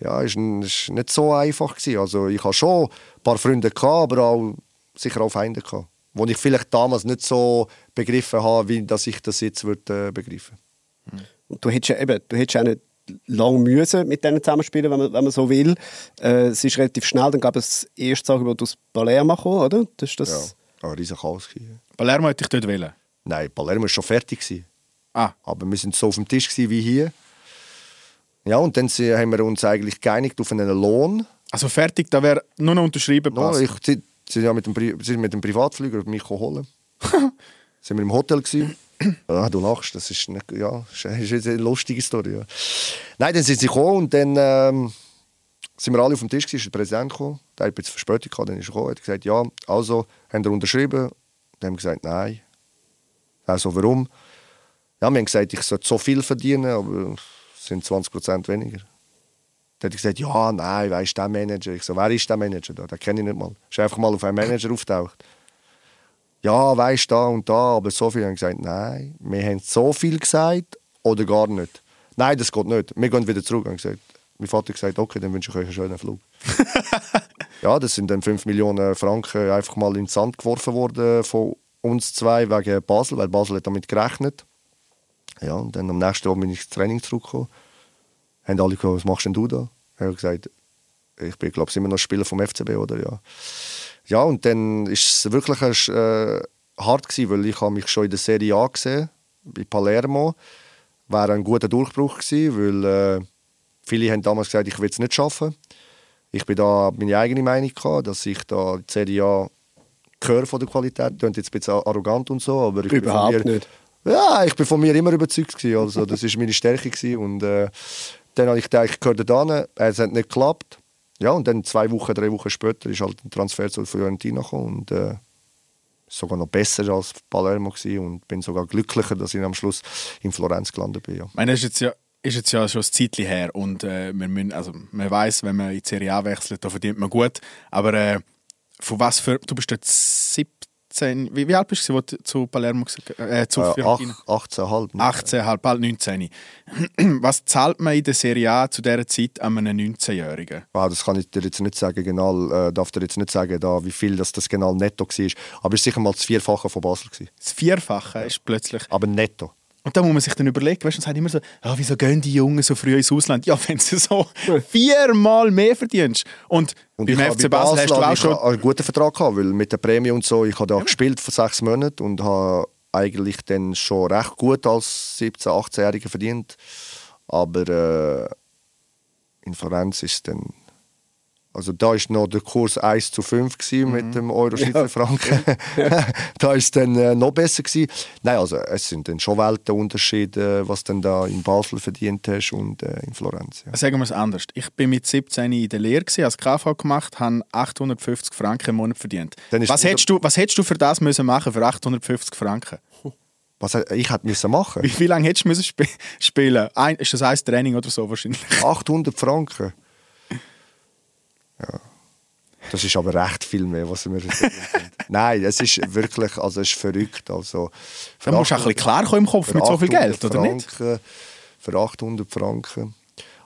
Ja, ist, ein- ist nicht so einfach gewesen. Also ich habe schon ein paar Freunde gehabt, aber auch sicher auch Feinde gehabt, wo ich vielleicht damals nicht so begriffen habe, wie dass ich das jetzt würde, äh, begreifen. Und du hättest ja eben, du hättest auch nicht lang müssen mit denen zusammenspielen, wenn man, wenn man so will. Äh, es ist relativ schnell, dann gab es das erste Angebot aus Palermo gekommen, oder? Das ist Ja, das, ein riesen Chaos. gewesen. Palermo hätte ich dort wählen. Nein, Palermo war schon fertig. Gewesen. Ah, Aber wir sind so auf dem Tisch gewesen wie hier. Ja, und dann haben wir uns eigentlich geeinigt auf einen Lohn. also fertig, da wäre nur noch unterschrieben. No, ich, sie, sie sind ja mit dem, Pri- sie mit dem Privatflüger mich holen. sind wir im Hotel gewesen. Ja, du lachst, das ist, nicht, ja, ist, ist eine lustige Story. Ja. Nein, dann sind sie gekommen und dann ähm, sind wir alle auf dem Tisch gewesen, ist der Präsident gekommen, der hat ein bisschen Verspätung gehabt, dann ist er gekommen, hat gesagt, ja, also, haben wir unterschrieben? Dann haben gesagt, nein. Also, warum? Ja, wir haben gesagt, ich sollte so viel verdienen, aber es sind 20 Prozent weniger. Dann hat er gesagt, ja, nein, wer ist der Manager? Ich so, wer ist der Manager da? Den kenne ich nicht mal. Ist einfach mal auf einen Manager auftaucht. Ja, weisst da und da, aber so viel haben gesagt, nein, wir haben so viel gesagt oder gar nicht. Nein, das geht nicht. Wir gehen wieder zurück. Und gesagt, mein Vater hat gesagt, okay, dann wünsche ich euch einen schönen Flug. ja, das sind dann 5 Millionen Franken einfach mal ins Sand geworfen worden von uns zwei wegen Basel, weil Basel hat damit gerechnet. Ja, und dann am nächsten Tag bin ich ins Training zurückgekommen. Haben alle gefragt, was machst denn du da? Ich habe gesagt, ich bin, glaube ich, immer noch Spieler vom FCB, oder? Ja, ja und dann war es wirklich äh, hart gewesen, weil ich habe mich schon in der Serie A gesehen, bei Palermo. Wäre ein guter Durchbruch gewesen, weil äh, viele haben damals gesagt, ich will es nicht schaffen. Ich bin da meine eigene Meinung gehabt, dass ich da die Serie A gehöre von der Qualität. Klingt jetzt ein bisschen arrogant und so, aber ich Überhaupt bin von mir, nicht. Ja, ich bin von mir immer überzeugt gewesen. Also das ist meine Stärke gewesen. und äh, dann habe ich gedacht, ich gehöre da hin. Es hat nicht geklappt. Ja, und dann zwei Wochen, drei Wochen später ist halt ein Transfer zu Fiorentina gekommen und äh, sogar noch besser als Palermo gewesen und bin sogar glücklicher, dass ich am Schluss in Florenz gelandet bin. Ja. Ich meine, das ist jetzt ja, ist jetzt ja schon ein Zeitchen her und äh, wir müssen, also, man weiß, wenn man in die Serie A wechselt, da verdient man gut. Aber äh, von was für, du bist jetzt 17, wie, wie alt bist du, als du zu Palermo äh, zu Äh, Fiorentina? ach- 18,5. 18, halb, bald 19. Was zahlt man in der Serie A zu dieser Zeit an einem 19-Jährigen? Ah, das kann ich dir jetzt nicht sagen, genau, äh, darf dir jetzt nicht sagen, da, wie viel das, das genau netto war. Aber es war sicher mal das Vierfache von Basel. Gewesen. Das Vierfache ist plötzlich. Aber netto. Und da muss man sich dann überlegen, weißt du, sagt immer so, ah, wieso gehen die Jungen so früh ins Ausland? Ja, wenn du so viermal mehr verdienst. Und, Und beim FC bei Basel hast du auch ich schon... einen guten Vertrag gehabt, weil mit der Prämie und so, ich habe da gespielt für sechs Monate und habe eigentlich dann schon recht gut als 17-, 18-Jähriger verdient. Aber äh, in Florenz ist dann also da ist noch der Kurs 1 zu 5 gewesen Mhm. mit dem Euro Schweizer Franken. da ist dann äh, noch besser gewesen. Nein, also es sind dann schon Weltenunterschiede, was dann da in Basel verdient hast und äh, in Florenz. Ja. Sagen wir es anders. Ich bin mit 17 in der Lehre, gewesen, als KV gemacht, habe 850 Franken im Monat verdient. Was hättest, du, was hättest du für das müssen machen, für 850 Franken? Was ich hätte müssen machen. Wie, wie lange hättest du müssen sp spielen Ein, Ist das ein Training oder so wahrscheinlich? 800 Franken. Ja. Das ist aber recht viel mehr, was wir. Nein, es ist wirklich, also es ist verrückt. Also, Da musst du auch ein bisschen klarkommen im Kopf mit so viel 800 Geld, oder nicht? Franken, Für 800 Franken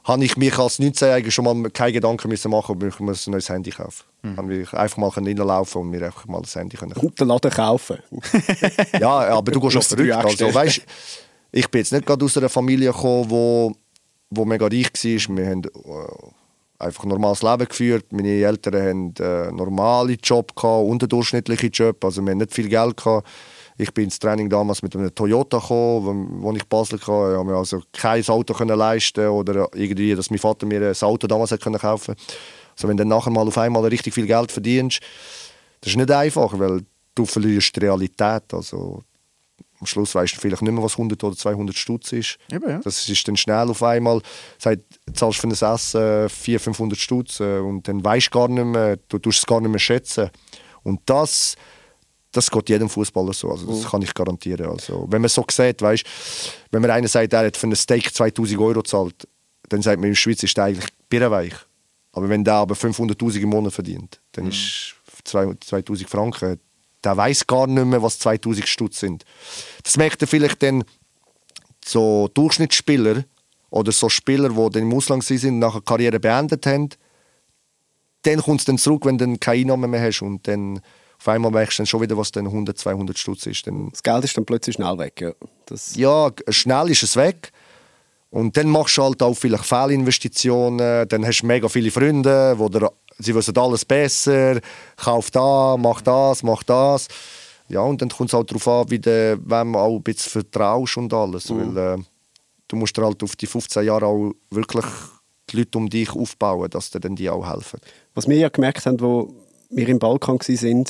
habe ich mich als 19-Jähriger schon mal keine Gedanken müssen machen, ob ich ein neues Handy kaufe. Mhm. Habe ich einfach mal reinlaufen und mir einfach mal ein Handy können kaufen. Den Laden kaufen. Ja, aber du gehst drei verrückt. Also, weißt, ich bin jetzt nicht gerade aus einer Familie gekommen, wo, wo mega reich war. Wir haben äh, einfach ein normales Leben geführt. Meine Eltern haben äh, einen normalen Job, gehabt, unterdurchschnittlichen Job. Also wir haben nicht viel Geld. Gehabt. Ich bin ins Training damals mit einem Toyota gekommen, wo, ich Basel hatte. Ich konnte mir also kein Auto leisten oder irgendwie, dass mein Vater mir ein Auto damals kaufen Also wenn du dann nachher mal auf einmal richtig viel Geld verdienst, das ist nicht einfach, weil du verlierst die Realität. Also am Schluss weißt du vielleicht nicht mehr, was 100 oder 200 Stutz ist. Eben, ja. Das ist dann schnell auf einmal, sagt, zahlst für ein Essen 400, 500 Stutz äh, und dann weißt du gar nicht mehr, du tust es gar nicht mehr schätzen. Und das, das geht jedem Fußballer so, also das kann ich garantieren. Also, wenn man so sieht, weißt, wenn mir einer sagt, er hat für ein Steak 2000 Euro gezahlt, dann sagt man, in der Schweiz ist der eigentlich birrenweich. Aber wenn der aber 500'000 im Monat verdient, dann ist 2000 Franken, der weiß gar nicht mehr, was 2000 Stutz sind. Das merkt er vielleicht dann so Durchschnittsspieler oder so Spieler, die dann im Ausland und nachher die Karriere beendet haben, dann kommt es dann zurück, wenn du keine Einnahmen mehr hast und dann auf einmal merkst du dann schon wieder, was dann 100, 200 Stutz ist. Dann, Das Geld ist dann plötzlich schnell weg. Ja. Das, ja, schnell ist es weg. Und dann machst du halt auch vielleicht Fehlinvestitionen, dann hast du mega viele Freunde, wo dir, sie wissen alles besser, kauf da, mach das, mach das. Ja, und dann kommt es halt darauf an, wie du, wem du auch ein bisschen vertraust und alles. Weil äh, du musst dir halt auf die 15 Jahre auch wirklich die Leute um dich aufbauen, dass dir dann die auch helfen. Was wir ja gemerkt haben, wo wir im Balkan waren,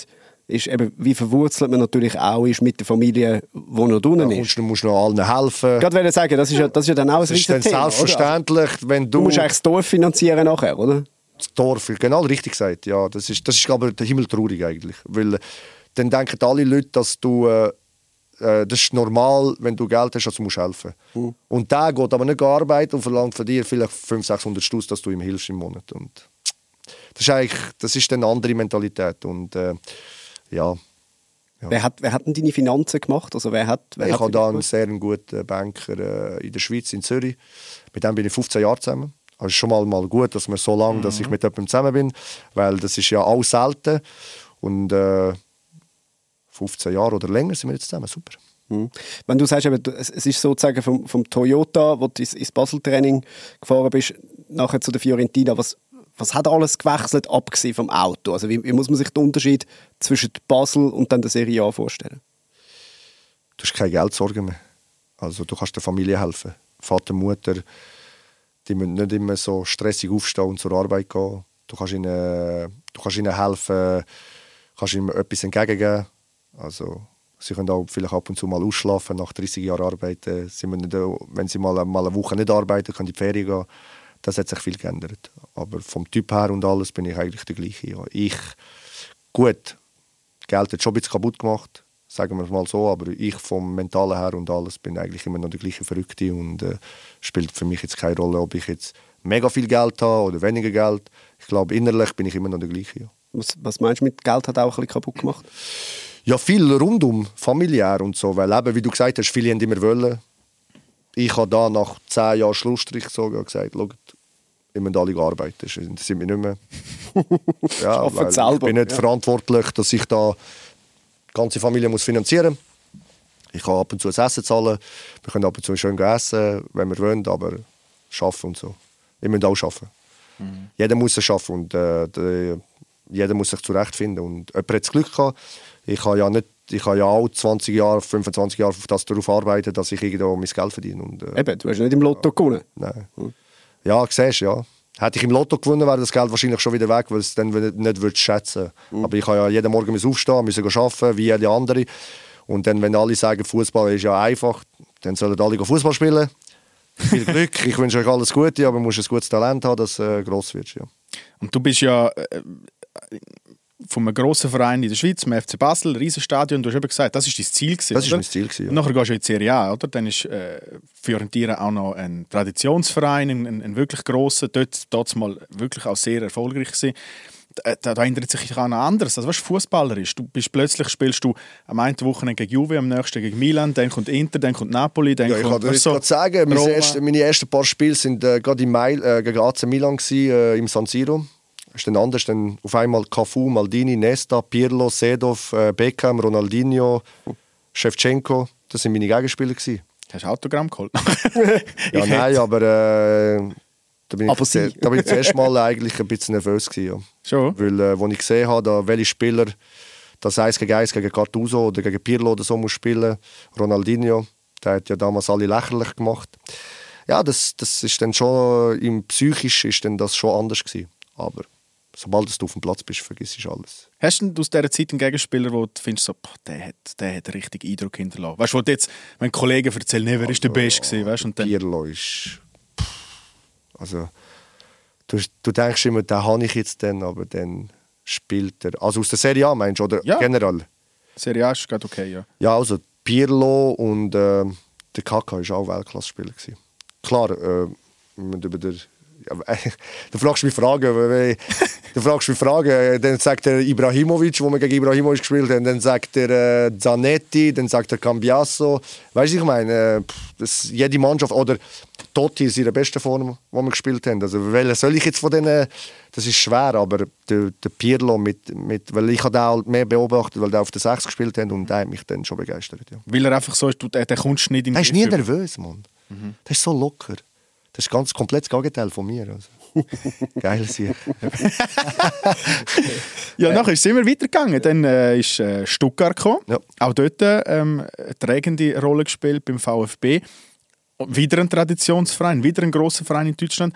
ist eben, wie verwurzelt man natürlich auch ist mit der Familie, die noch drinnen musst, ist. du musst noch allen helfen. Ich wollte sagen, das ist ja, das ist ja dann auch ein Das ist dann Thema? Also, selbstverständlich, wenn Du du, musst eigentlich das Dorf finanzieren nachher, oder? Das Dorf, genau richtig gesagt, ja, das ist, das ist aber der Himmel traurig eigentlich, weil äh, dann denken alle Leute, dass du, äh, äh, das ist normal, wenn du Geld hast, also musst du helfen. Und der geht aber nicht arbeiten und verlangt von dir vielleicht 500, 600 Stutz, dass du ihm hilfst im Monat. Und das ist eigentlich, das ist eine andere Mentalität und äh, ja, Wer, hat, wer hat denn deine Finanzen gemacht? Also wer hat, wer ich hat habe da einen sehr guten Banker äh, in der Schweiz, in Zürich. Mit dem bin ich 15 Jahre zusammen. Also es ist schon mal, mal gut, dass man so lange, dass ich mit jemandem zusammen bin, weil das ist ja auch selten. Und äh, 15 Jahre oder länger sind wir jetzt zusammen, super. Mhm. Wenn du sagst, es ist sozusagen vom, vom Toyota, wo du ins, ins Basel-Training gefahren bist, nachher zu der Fiorentina, was, was hat alles gewechselt, abgesehen vom Auto? Also wie, wie muss man sich den Unterschied zwischen Basel und dann der Serie A vorstellen? Du hast keine Geldsorgen mehr. Also du kannst der Familie helfen. Vater, Mutter, die müssen nicht immer so stressig aufstehen und zur Arbeit gehen. Du kannst ihnen, du kannst ihnen helfen, kannst ihnen etwas entgegengeben. Also sie können auch vielleicht ab und zu mal ausschlafen nach 30 Jahren arbeiten. Sie müssen nicht, wenn sie mal, mal eine Woche nicht arbeiten, können in die Ferien gehen. Das hat sich viel geändert. Aber vom Typ her und alles bin ich eigentlich der gleiche. Ich, gut, Geld hat schon ein bisschen kaputt gemacht, sagen wir es mal so, aber ich vom Mentalen her und alles bin eigentlich immer noch der gleiche Verrückte und äh, spielt für mich jetzt keine Rolle, ob ich jetzt mega viel Geld habe oder weniger Geld. Ich glaube, innerlich bin ich immer noch der gleiche. Ja. Was, was meinst du mit Geld hat auch ein bisschen kaputt gemacht? Ja, viel rundum, familiär und so. Weil eben, wie du gesagt hast, viele haben immer wollen. Ich habe da nach zehn Jahren Schlussstrich gezogen und gesagt, schaut, ihr müsst alle arbeiten. Das interessiert mich nicht mehr. ja, ich bin nicht ja. verantwortlich, dass ich da die ganze Familie muss finanzieren. Ich kann ab und zu das Essen zahlen. Wir können ab und zu schön essen, wenn wir wollen, aber arbeiten und so. Wir müssen auch arbeiten. Jeder muss es schaffen und äh, der, jeder muss sich zurechtfinden. Und jemand hat das Glück gehabt. Ich habe ja, nicht, ich habe ja auch 20 Jahre, 25 Jahre auf das darauf arbeiten, dass ich irgendwo mein Geld verdiene. Und, äh, Eben, du hast nicht im Lotto gewonnen. Nein. Ja, siehst du, ja. Hätte ich im Lotto gewonnen, wäre das Geld wahrscheinlich schon wieder weg, weil es dann nicht, nicht würdest schätzen Aber ich habe ja jeden Morgen aufstehen, müssen arbeiten, wie jede andere. Und dann, wenn alle sagen, Fußball ist ja einfach, dann sollen alle Fußball spielen. Viel Glück, ich wünsche euch alles Gute, aber du musst ein gutes Talent haben, dass äh, gross wirst. Ja. Und du bist ja äh, von einem grossen Verein in der Schweiz, dem FC Basel, Riesenstadion, du hast eben gesagt, das ist dein Ziel gewesen, Das ist oder? mein Ziel gewesen, ja. Nachher gehst du in die Serie A, oder? Dann ist äh, Fiorentina auch noch ein Traditionsverein, ein, ein, ein wirklich grosser, dort, dort mal wirklich auch sehr erfolgreich gewesen. Da, da, ändert sich auch noch anderes. Also, was Fußballer ist, du bist plötzlich spielst du am einen Wochenende gegen Juve, am nächsten gegen Milan, dann kommt Inter, dann kommt Napoli, dann Ja, ich kommt kann dir gerade sagen, meine Roma. ersten, meine ersten paar Spiele sind äh, gerade im Mai äh, gegen AC Milan gewesen, äh, im San Siro. Ist dann anders, dann auf einmal Cafu, Maldini, Nesta, Pirlo, Sedov, äh, Beckham, Ronaldinho, Shevchenko. Das sind meine Gegenspieler gewesen. Hast du Autogramm geholt? Ja, nein, aber äh, da bin ich, Aber sie. da bin ich zuerst mal eigentlich ein bisschen nervös gewesen, ja. Schon? Weil, äh, als ich gesehen habe, da, welche Spieler das 1 gegen 1 gegen Cartuso oder gegen Pirlo oder so muss spielen, Ronaldinho, der hat ja damals alle lächerlich gemacht. Ja, das, das ist dann schon, im Psychisch ist dann das schon anders gewesen. Aber sobald du auf dem Platz bist, vergisst du alles. Hast du aus dieser Zeit einen Gegenspieler, wo du findest, so, boah, der hat, der hat richtig Eindruck hinterlassen? Weißt du, jetzt, wenn Kollegen erzählen, wer ist der Beste gewesen, weißt? Und dann, Pirlo ist... Also, du, du denkst immer, den habe ich jetzt dann, aber dann spielt er... Also aus der Serie A meinst du, oder Ja. generell? Serie A ist gerade okay, ja. Ja, also Pirlo und äh, der Kaka war auch Weltklasse-Spieler. Klar, äh, wir müssen über der, ja, du fragst mich Fragen, du fragst mich Fragen, äh, dann sagt der Ibrahimovic, wo wir gegen Ibrahimovic gespielt haben, dann sagt der äh, Zanetti, dann sagt der Cambiasso. Weißt du, ich meine, äh, das, jede Mannschaft, oder Totti ist ihre beste Form, wo wir gespielt haben. Also, welchen soll ich jetzt von denen, das ist schwer, aber der, der Pirlo, mit, mit, weil ich habe den halt mehr beobachtet, weil der auf der 6 gespielt hat und der hat mich dann schon begeistert. Ja. Weil er einfach so ist, du, der, der kommst nicht in Der ist nie nervös, Mann. Der ist so locker. Das ist ganz komplett das Gegenteil von mir. Also. Geil sie. Ja, nachher sind wir weitergegangen. Dann äh, ist äh, Stuttgart gekommen. Ja. Auch dort ähm, eine tragende Rolle gespielt beim VfB. Wieder ein Traditionsverein, wieder ein grosser Verein in Deutschland.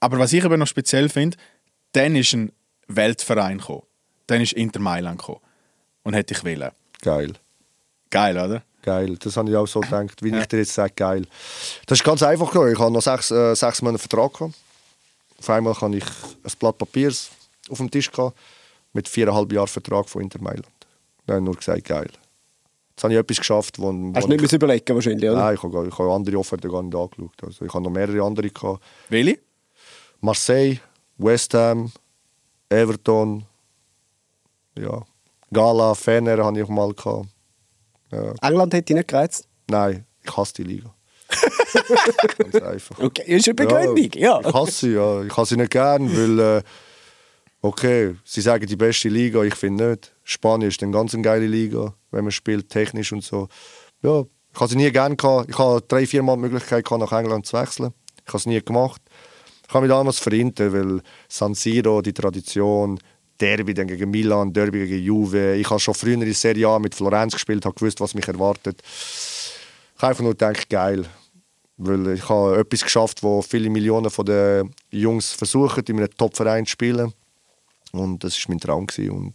Aber was ich aber noch speziell finde, dann ist ein Weltverein gekommen. Dann ist Inter Mailand gekommen. Und hätte ich wählen. Geil. Geil, oder? Geil. Das habe ich auch so gedacht, wie ich dir jetzt sage, geil. Das ist ganz einfach. gegangen. Ich habe noch sechs, äh, sechs Monate Vertrag gehabt. Auf einmal habe ich ein Blatt Papiers auf dem Tisch gehabt, mit viereinhalb Jahren Vertrag von Inter Mailand. Dann habe ich nur gesagt, geil. Jetzt habe ich etwas geschafft, wo, wo Hast du nicht ich, überlegen wahrscheinlich, oder? Nein, ich habe, ich habe andere Offerten gar nicht angeschaut. Also ich habe noch mehrere andere gehabt. Welche? Marseille, West Ham, Everton. Ja, Gala, Fener hatte ich auch mal. Gehabt. England hätte dich nicht gereizt? Nein, ich hasse die Liga. Ganz einfach. Okay, ist eine Begründung, ja. Ich hasse sie, ja. Ich hasse sie nicht gern, weil, äh, okay, sie sagen die beste Liga, ich finde nicht. Spanien ist eine ganz geile Liga, wenn man spielt, technisch und so. Ja, ich habe sie nie gern gehabt. Ich habe drei, vier Mal die Möglichkeit gehabt, nach England zu wechseln. Ich habe es nie gemacht. Ich habe mich damals für Inter, weil San Siro, die Tradition, Derby dann gegen Milan, Derby gegen Juve. Ich habe schon früher in der Serie A mit Florenz gespielt, habe gewusst, was mich erwartet. Ich habe einfach nur gedacht, geil. Weil ich habe etwas geschafft, wo viele Millionen von den Jungs versuchen, in einem Top-Verein zu spielen. Und das war mein Traum. Gewesen. Und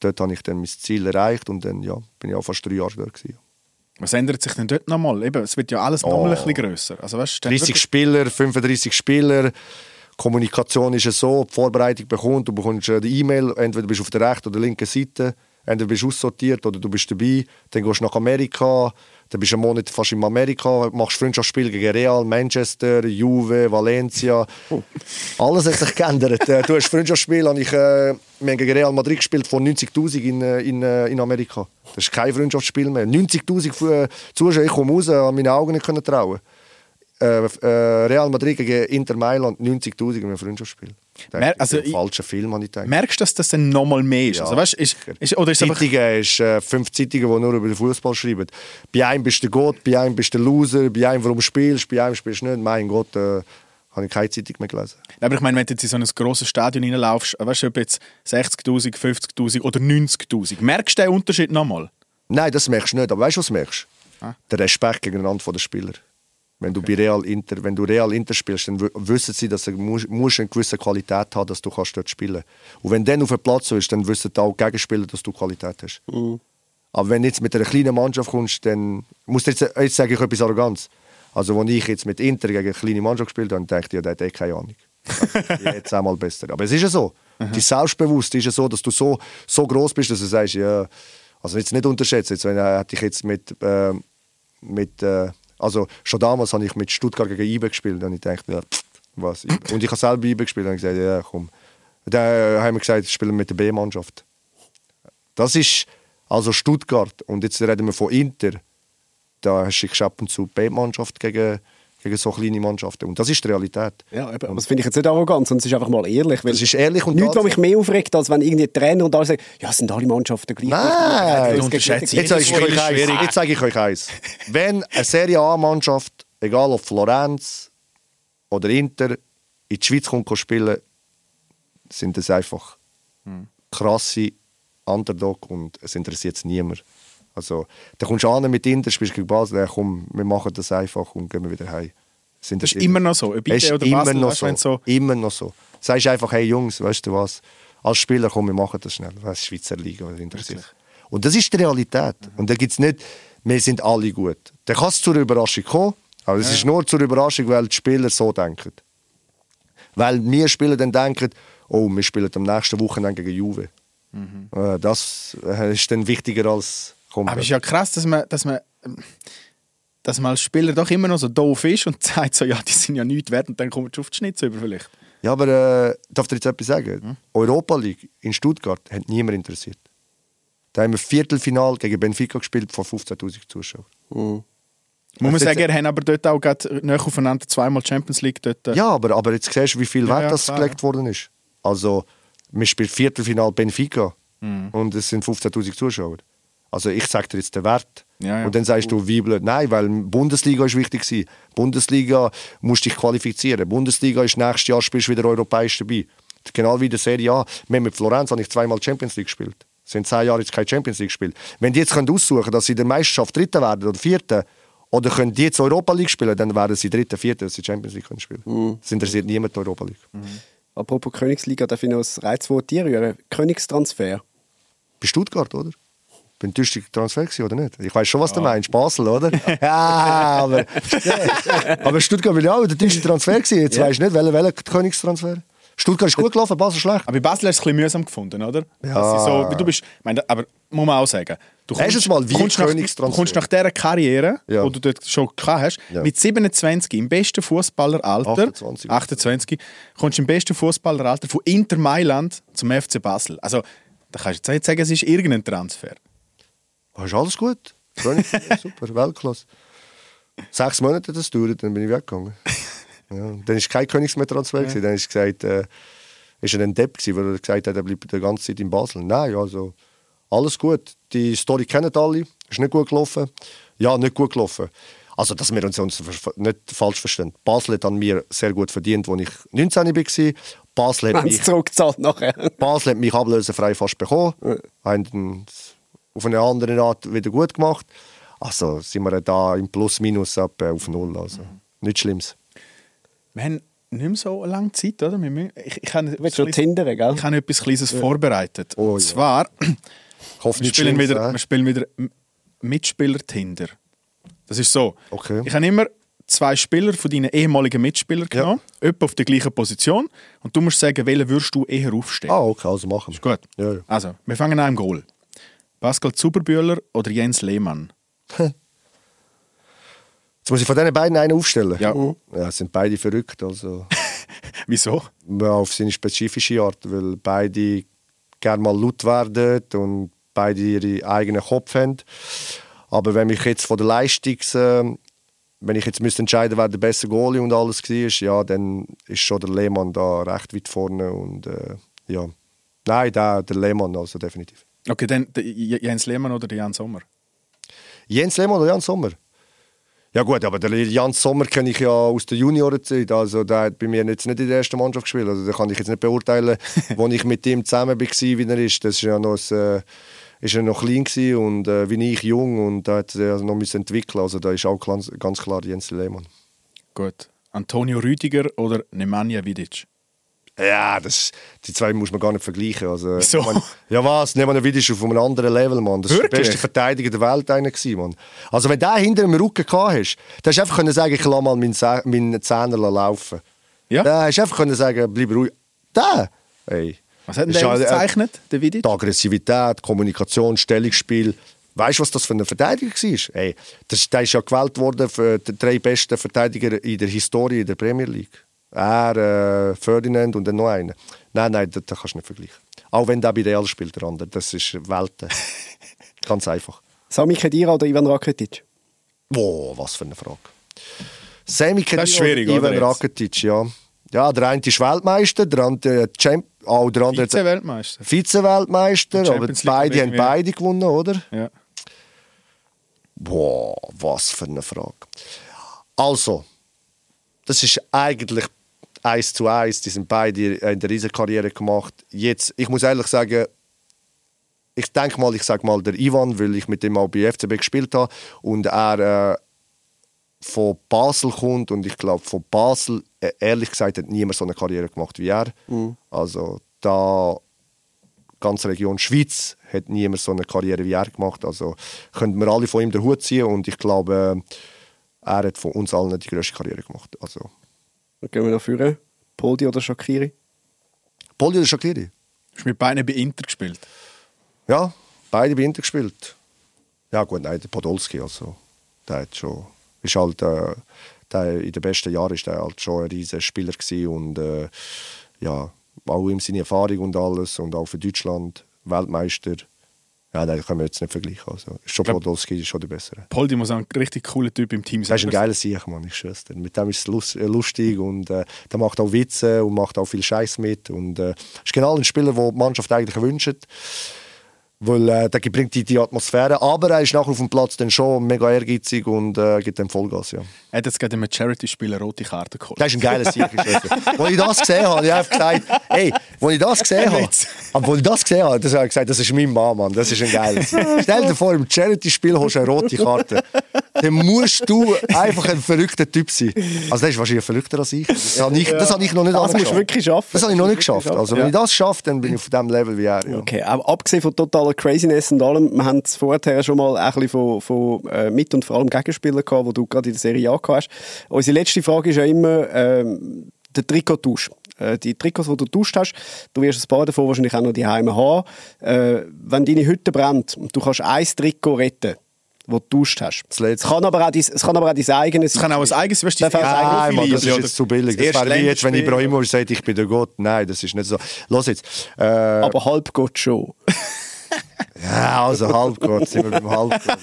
dort habe ich dann mein Ziel erreicht und dann ja, bin ich auch fast drei Jahre dort. Gewesen. Was ändert sich denn dort nochmal? Eben, es wird ja alles Oh. nochmal ein bisschen grösser. Also, weißt, du, dann 30 wirklich- Spieler, 35 Spieler. Kommunikation ist ja so, die Vorbereitung bekommt, du bekommst eine E-Mail, entweder bist du auf der rechten oder linken Seite, entweder bist du aussortiert oder du bist dabei, dann gehst du nach Amerika, dann bist du einen Monat fast in Amerika, machst Freundschaftsspiele gegen Real, Manchester, Juve, Valencia. Alles hat sich geändert. Äh, Du hast Freundschaftsspiele, ich, äh, wir haben gegen Real Madrid gespielt von 90'000 in, äh, in, äh, in Amerika. Das ist kein Freundschaftsspiel mehr. 90'000 Fu- Zuschauer, ich komme raus, an meine Augen nicht können trauen. Äh, äh, Real Madrid gegen Inter Mailand, 90'000 in einem Freundschaftsspiel. Das Mer- ist also ein ich- falscher Film, habe ich gedacht. Merkst du, dass das dann nochmal mehr ist? Ja, also, weißt, ist, ist, oder ist einfach, ist äh, fünf Zeitungen, die nur über den Fußball schreiben. Bei einem bist du Gott, bei einem bist du der Loser, bei einem warum spielst, bei einem spielst du nicht. Mein Gott, äh, habe ich keine Zeitung mehr gelesen. aber ich meine, wenn du jetzt in so ein grosses Stadion reinlaufst, weißt du, ob jetzt 60'000, 50'000 oder 90'000, merkst du den Unterschied nochmal? Nein, das merkst du nicht. Aber weißt du, was du merkst? Ah. Der Respekt gegeneinander der Spieler. Wenn du bei Real Inter, wenn du Real Inter spielst, dann wissen sie, dass du musst, musst eine gewisse Qualität haben, dass du kannst dort spielen. Und wenn dann auf dem Platz so ist, dann wissen auch die Gegenspieler, dass du Qualität hast. Aber wenn du jetzt mit einer kleinen Mannschaft kommst, dann muss jetzt, jetzt sage ich etwas Arroganz. Also, als ich jetzt mit Inter gegen eine kleine Mannschaft gespielt habe, dann dachte ich, ja, der hat eh keine Ahnung. jetzt einmal besser. Aber es ist ja so. Die Selbstbewusstsein ist ja so, dass du so, so groß bist, dass du sagst, ja, also jetzt nicht unterschätzen. Jetzt, wenn, äh, hätte ich jetzt mit, äh, mit äh, also schon damals habe ich mit Stuttgart gegen IBE gespielt und ich dachte, ja, pff, was. Und ich habe selber IBE gespielt und gesagt, ja, komm. Dann haben wir gesagt, ich spiele mit der B-Mannschaft. Das ist also Stuttgart und jetzt reden wir von Inter. Da schickst du ab und zu B-Mannschaft gegen, gegen so kleine Mannschaften und das ist die Realität. Ja, eben, aber das finde ich jetzt nicht arrogant, sondern es ist einfach mal ehrlich. Weil Das ist ehrlich und Nichts, was mich mehr aufregt, als wenn irgendwie Trainer und alle sagen, ja, es sind alle Mannschaften gleich. Nein! Es nicht- Jetzt sage ich, euch eins. schwierig. Jetzt sage ich euch eins. Wenn eine Serie A-Mannschaft, egal ob Florenz oder Inter, in die Schweiz kommt spielen, sind das einfach krasse Underdog und es interessiert es niemand. Also, da kommst du an mit Inter, spielst gegen Basel, ja, komm, wir machen das einfach und gehen wieder heim. Es Das ist immer noch so. IB ist oder immer Basel, noch weißt, so. so Immer noch so. Sagst einfach, hey Jungs, weißt du was? Als Spieler, komm, wir machen das schnell. Das ist Schweizer Liga, was interessiert. Und das ist die Realität. Und da gibt es nicht, wir sind alle gut. Da kann es zur Überraschung kommen, aber es ist nur zur Überraschung, weil die Spieler so denken. Weil wir Spieler dann denken, oh, wir spielen am nächsten Wochenende gegen Juve. Äh, Das äh, ist dann wichtiger als komm, Aber es ist ja krass, dass man, dass man, ähm, dass man als Spieler doch immer noch so doof ist und sagt so, ja, die sind ja nichts wert und dann kommt du auf die Schnitze über vielleicht. Ja, aber äh, darf ich dir jetzt etwas sagen? Europa League in Stuttgart hat niemand interessiert. Da haben wir Viertelfinal gegen Benfica gespielt vor 15.000 Zuschauern. Muss man Also sagen, er haben aber dort auch gerade näher aufeinander zweimal Champions League dort. äh, Ja, aber, aber jetzt siehst du, wie viel Ja, Wert ja, das klar, gelegt worden ist. Also, wir spielen Viertelfinal Benfica Mhm. und es sind 15.000 Zuschauer. Also ich sage dir jetzt den Wert. Ja, ja. Und dann sagst du, wie blöd. Nein, weil Bundesliga ist wichtig gewesen. Bundesliga musst dich qualifizieren. Bundesliga ist nächstes Jahr spielst du wieder europäisch dabei. Genau wie der Serie A. Wir mit Florenz habe ich zweimal Champions League gespielt. Es sind zehn Jahre jetzt keine Champions League gespielt. Wenn die jetzt können aussuchen dass sie in der Meisterschaft Dritter werden oder Vierter, oder können die jetzt Europa League spielen, dann werden sie Dritter, Vierter, dass sie Champions League können spielen. Mhm. Es interessiert niemand die Europa League. Apropos Königsliga, darf ich noch ein Reizwort dir rühren? Königstransfer. Bei Stuttgart, oder? Bin du Transfer gewesen, oder nicht? Ich weiß schon, was du meinst. Basel, oder? ja, aber, aber Stuttgart will ja auch der teuerste Transfer gewesen. Jetzt weisst du nicht, welcher, welcher Königstransfer. Stuttgart ist gut gelaufen, Basel schlecht. Aber bei Basel hast du es ein bisschen mühsam gefunden, oder? Ja. So, du bist, meine, aber muss man auch sagen. Du Erstens mal, wie kommst nach, kommst nach dieser Karriere, Ja. die du dort schon gehabt hast, Ja. mit 27 im besten Fußballeralter, 28. 28, kommst du im besten Fußballeralter von Inter Mailand zum FC Basel. Also, Dann kannst du jetzt sagen, es ist irgendein Transfer. Ist alles gut. Super, Weltklasse. Sechs Monate das dauert, dann bin ich weggegangen. Ja, dann war kein Königsmeer-Transfer. gewesen. Dann ist gesagt, äh, ist er ein Depp gewesen, weil er gesagt hat, er bleibt die ganze Zeit in Basel. Nein, also alles gut. Die Story kennen alle. Ist nicht gut gelaufen. Ja, nicht gut gelaufen. Also, dass wir uns, uns nicht falsch verstehen. Basel hat an mir sehr gut verdient, als ich 19 war. Basel hat Haben mich zurückgezahlt nachher. Basel hat mich ablösefrei fast bekommen. Haben dann auf eine andere Art wieder gut gemacht. Also sind wir da im Plus-Minus ab, auf Null. Also. Nichts Schlimmes. Wir haben nicht mehr so lange Zeit, oder? Wir müssen, ich, ich habe du noch tindern, gell? ich habe etwas Kleines vorbereitet. Oh, Und ja. zwar, hoffe wir nicht spielen, wieder, äh. wir spielen wieder M- Mitspieler-Tinder. Das ist so. Okay. Ich habe immer zwei Spieler von deinen ehemaligen Mitspielern genommen, etwa auf der gleichen Position. Und du musst sagen, welchen würdest du eher aufstellen. Ah, okay, also machen wir. Gut. Ja, ja. Also, wir fangen an im Goal. Pascal Zuberbühler oder Jens Lehmann? Jetzt muss ich von diesen beiden einen aufstellen. Ja. ja sind beide verrückt. Also Wieso? ja, auf seine spezifische Art, weil beide gerne mal laut werden und beide ihren eigenen Kopf haben. Aber wenn mich jetzt von der Leistungs... Äh, wenn ich jetzt müsste entscheiden wer der beste Goalie und alles war, ja, dann ist schon der Lehmann da recht weit vorne. Und, äh, ja. Nein, der, der Lehmann, also definitiv. Okay, dann Jens Lehmann oder der Jan Sommer? Jens Lehmann oder Jan Sommer? Ja gut, aber der Jan Sommer kenne ich ja aus der Juniorenzeit. Also der hat bei mir jetzt nicht in der ersten Mannschaft gespielt. Also da kann ich jetzt nicht beurteilen, wo ich mit ihm zusammen war, wie er ist. Das ist ja noch ein, äh, ist er noch klein gewesen und äh, wie ich jung und da hat er noch müssen entwickeln. Also da ist auch ganz, ganz klar Jens Lehmann. Gut. Antonio Rüdiger oder Nemanja Vidic? Ja, das, die zwei muss man gar nicht vergleichen. Also, Wieso? Man, ja was, nehmen wir wieder auf einem anderen Level, Mann. Das war der Wirklich? beste Verteidiger der Welt einer gewesen, Mann. Also wenn der hinter dem Rücken gehabt hast, dann hast du einfach können sagen, ich lasse mal meinen, Zehner laufen. Ja? Da hast du einfach können sagen, bleib ruhig. Der, ey. Was hat denn der ja, äh, der Vidic? Die Aggressivität, Kommunikation, Stellungsspiel. Weißt du, was das für ein Verteidiger war? Ey, das, der ist ja gewählt worden für die drei besten Verteidiger in der Historie in der Premier League. Er, äh, Ferdinand und dann noch einer. Nein, nein, das, das kannst du nicht vergleichen. Auch wenn der bei Real spielt, der andere. Das ist Welten. Ganz einfach. Sami Khedira oder Ivan Rakitic? Boah, was für eine Frage. Das ist schwierig, Ivan oder, jetzt? Rakitic, ja. Ja, der eine ist Weltmeister, der andere Champ auch der andere Vize-Weltmeister. Vize-Weltmeister, aber beide haben beide gewonnen, oder? Ja. Boah, was für eine Frage. Also, das ist eigentlich eins zu eins. Die sind beide in der Riesenkarriere gemacht. Jetzt, ich muss ehrlich sagen, ich denke mal, ich sage mal der Ivan, weil ich mit dem auch bei FCB gespielt habe und er äh, von Basel kommt und ich glaube von Basel äh, ehrlich gesagt hat niemand so eine Karriere gemacht wie er. Also da ganze Region Schweiz hat niemand so eine Karriere wie er gemacht. Also könnten wir alle von ihm den Hut ziehen und ich glaube, äh, er hat von uns allen die größte Karriere gemacht. Also Dann gehen wir noch führen. Poldi oder Shakiri? Poldi oder Shaqiri? Hast du mit beiden bei Inter gespielt? Ja, beide bei Inter gespielt. Ja gut, nein, der Podolski, also der hat schon, ist halt, äh, der, in den besten Jahren ist er halt schon ein riesiger Spieler und äh, ja, auch ihm seine Erfahrung und alles und auch für Deutschland Weltmeister. Ja, nein, können wir jetzt nicht vergleichen. Also, ist schon glaub- Podolski ist schon der Bessere. Poldi muss auch ein richtig cooler Typ im Team sein. Das ist ein geiler Sieg, Mann, ich schwör's dir. Mit dem ist es äh, lustig und äh, der macht auch Witze und macht auch viel Scheiß mit. Und äh, ist genau ein Spieler, den die Mannschaft eigentlich wünscht. Weil äh, der bringt die, die Atmosphäre. Aber er ist nachher auf dem Platz dann schon mega ehrgeizig und äh, gibt dann Vollgas. Ja. Er hat jetzt gerade einem Charity-Spiel eine rote Karte geholt. Das ist ein geiler Sieg. Als ich das gesehen habe, habe ich einfach gesagt, ey, als ich das gesehen habe, aber als ich das gesehen habe, das habe ich gesagt, das ist mein Mann, Mann. Das ist ein geiler Sieg. Stell dir vor, im Charity-Spiel hast du eine rote Karte. Dann musst du einfach ein verrückter Typ sein. Also das ist wahrscheinlich verrückter als ich. Das habe ich, das habe ich noch nicht Das musst du wirklich schaffen. Das habe ich noch nicht geschafft. Also wenn ich das schaffe, dann bin ich auf dem Level wie er. Ja. Okay, aber abgesehen von totaler Craziness und allem, wir haben es vorher schon mal ein bisschen von, von äh, Mit- und vor allem Gegenspielern gehabt, wo du gerade in der Serie A gehabt hast. Unsere letzte Frage ist ja immer ähm, der Trikottausch. Äh, die Trikots, die du getauscht hast, du wirst ein paar davon wahrscheinlich auch noch die Heime haben. Äh, wenn deine Hütte brennt und du kannst ein Trikot retten, wo du getauscht hast. Das Es kann aber auch dein, es kann aber auch dein eigenes Es kann auch ein eigenes, weißt du, eigenes Nein, Mann, das ist jetzt zu billig. Das Das wäre wie jetzt, wenn Länderspiel. Ibrahimovic sagt, ich bin der Gott. Nein, das ist nicht so. Los jetzt. Äh, aber halb Gott schon. ja, also Halbgott, sind wir beim Halbgott.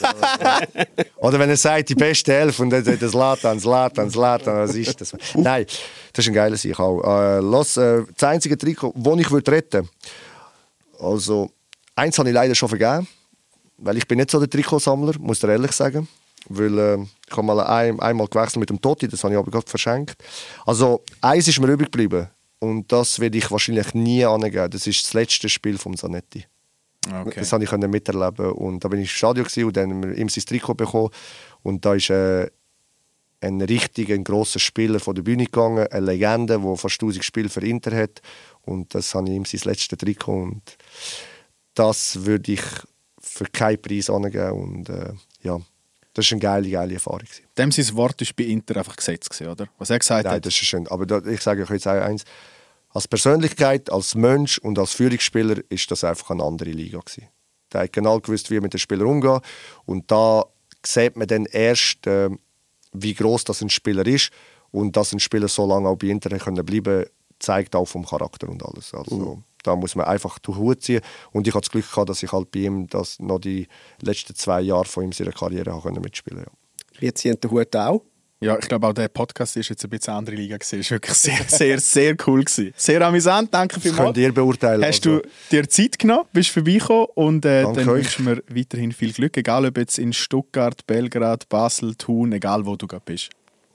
Oder wenn er sagt, die beste Elf und dann sagt er Zlatan, Zlatan, Zlatan, was ist das? Nein, das ist ein geiler Sieg auch. Äh, los, äh, das einzige Trikot, das ich würde retten also eins habe ich leider schon vergeben, weil ich bin nicht so der Trikotsammler, muss ich ehrlich sagen. Weil äh, ich habe mal ein, einmal gewechselt mit dem Totti, das habe ich aber gerade verschenkt. Also eins ist mir übrig geblieben und das werde ich wahrscheinlich nie angeben. Das ist das letzte Spiel von Zanetti. Okay. Das konnte ich miterleben. Und da bin ich im Stadion und dann haben wir ihm sein Trikot bekommen. Und da ist äh, ein richtig ein grosser Spieler von der Bühne gegangen, eine Legende, der fast 1000 Spiele für Inter hat. Und das habe ich ihm sein letztes Trikot. Und das würde ich für keinen Preis angeben. Und äh, ja, das war eine geile, geile Erfahrung. Dem sein Wort ist bei Inter einfach gesetzt, oder? Was er gesagt Nein, hat. das ist schön. Aber da, ich sage euch jetzt auch eins. Als Persönlichkeit, als Mensch und als Führungsspieler ist das einfach eine andere Liga. Gewesen. Der hat genau gewusst, wie er mit den Spielern umgeht. Und da sieht man dann erst, äh, wie groß das ein Spieler ist. Und dass ein Spieler so lange auch bei Inter können bleiben zeigt auch vom Charakter und alles. Also, Da muss man einfach den Hut ziehen. Und ich hatte das Glück gehabt, dass ich halt bei ihm das noch die letzten zwei Jahre von ihm seiner Karriere habe können mitspielen ja. Wir ziehen den Hut auch. Ja, ich glaube auch der Podcast ist jetzt ein bisschen eine andere Liga gewesen. Ist wirklich sehr, sehr, sehr cool gewesen. Sehr amüsant, danke Das vielmals. könnt ihr beurteilen. Hast also. du dir Zeit genommen, bist vorbeigekommen und äh, dann wünschen wir weiterhin viel Glück, egal ob jetzt in Stuttgart, Belgrad, Basel, Thun, egal wo du gerade bist.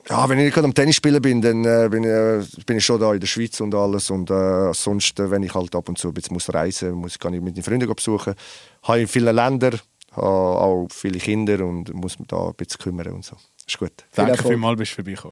Ja, wenn ich gerade am Tennis spielen bin, dann äh, bin, ich, äh, bin ich schon da in der Schweiz und alles. Und äh, sonst, äh, wenn ich halt ab und zu ein bisschen muss reisen muss, kann ich mit den Freunden besuchen. Habe in vielen Ländern, habe auch viele Kinder und muss mich da ein bisschen kümmern und so. Ist gut. Danke Erfolg. vielmals, bist du vorbeigekommen.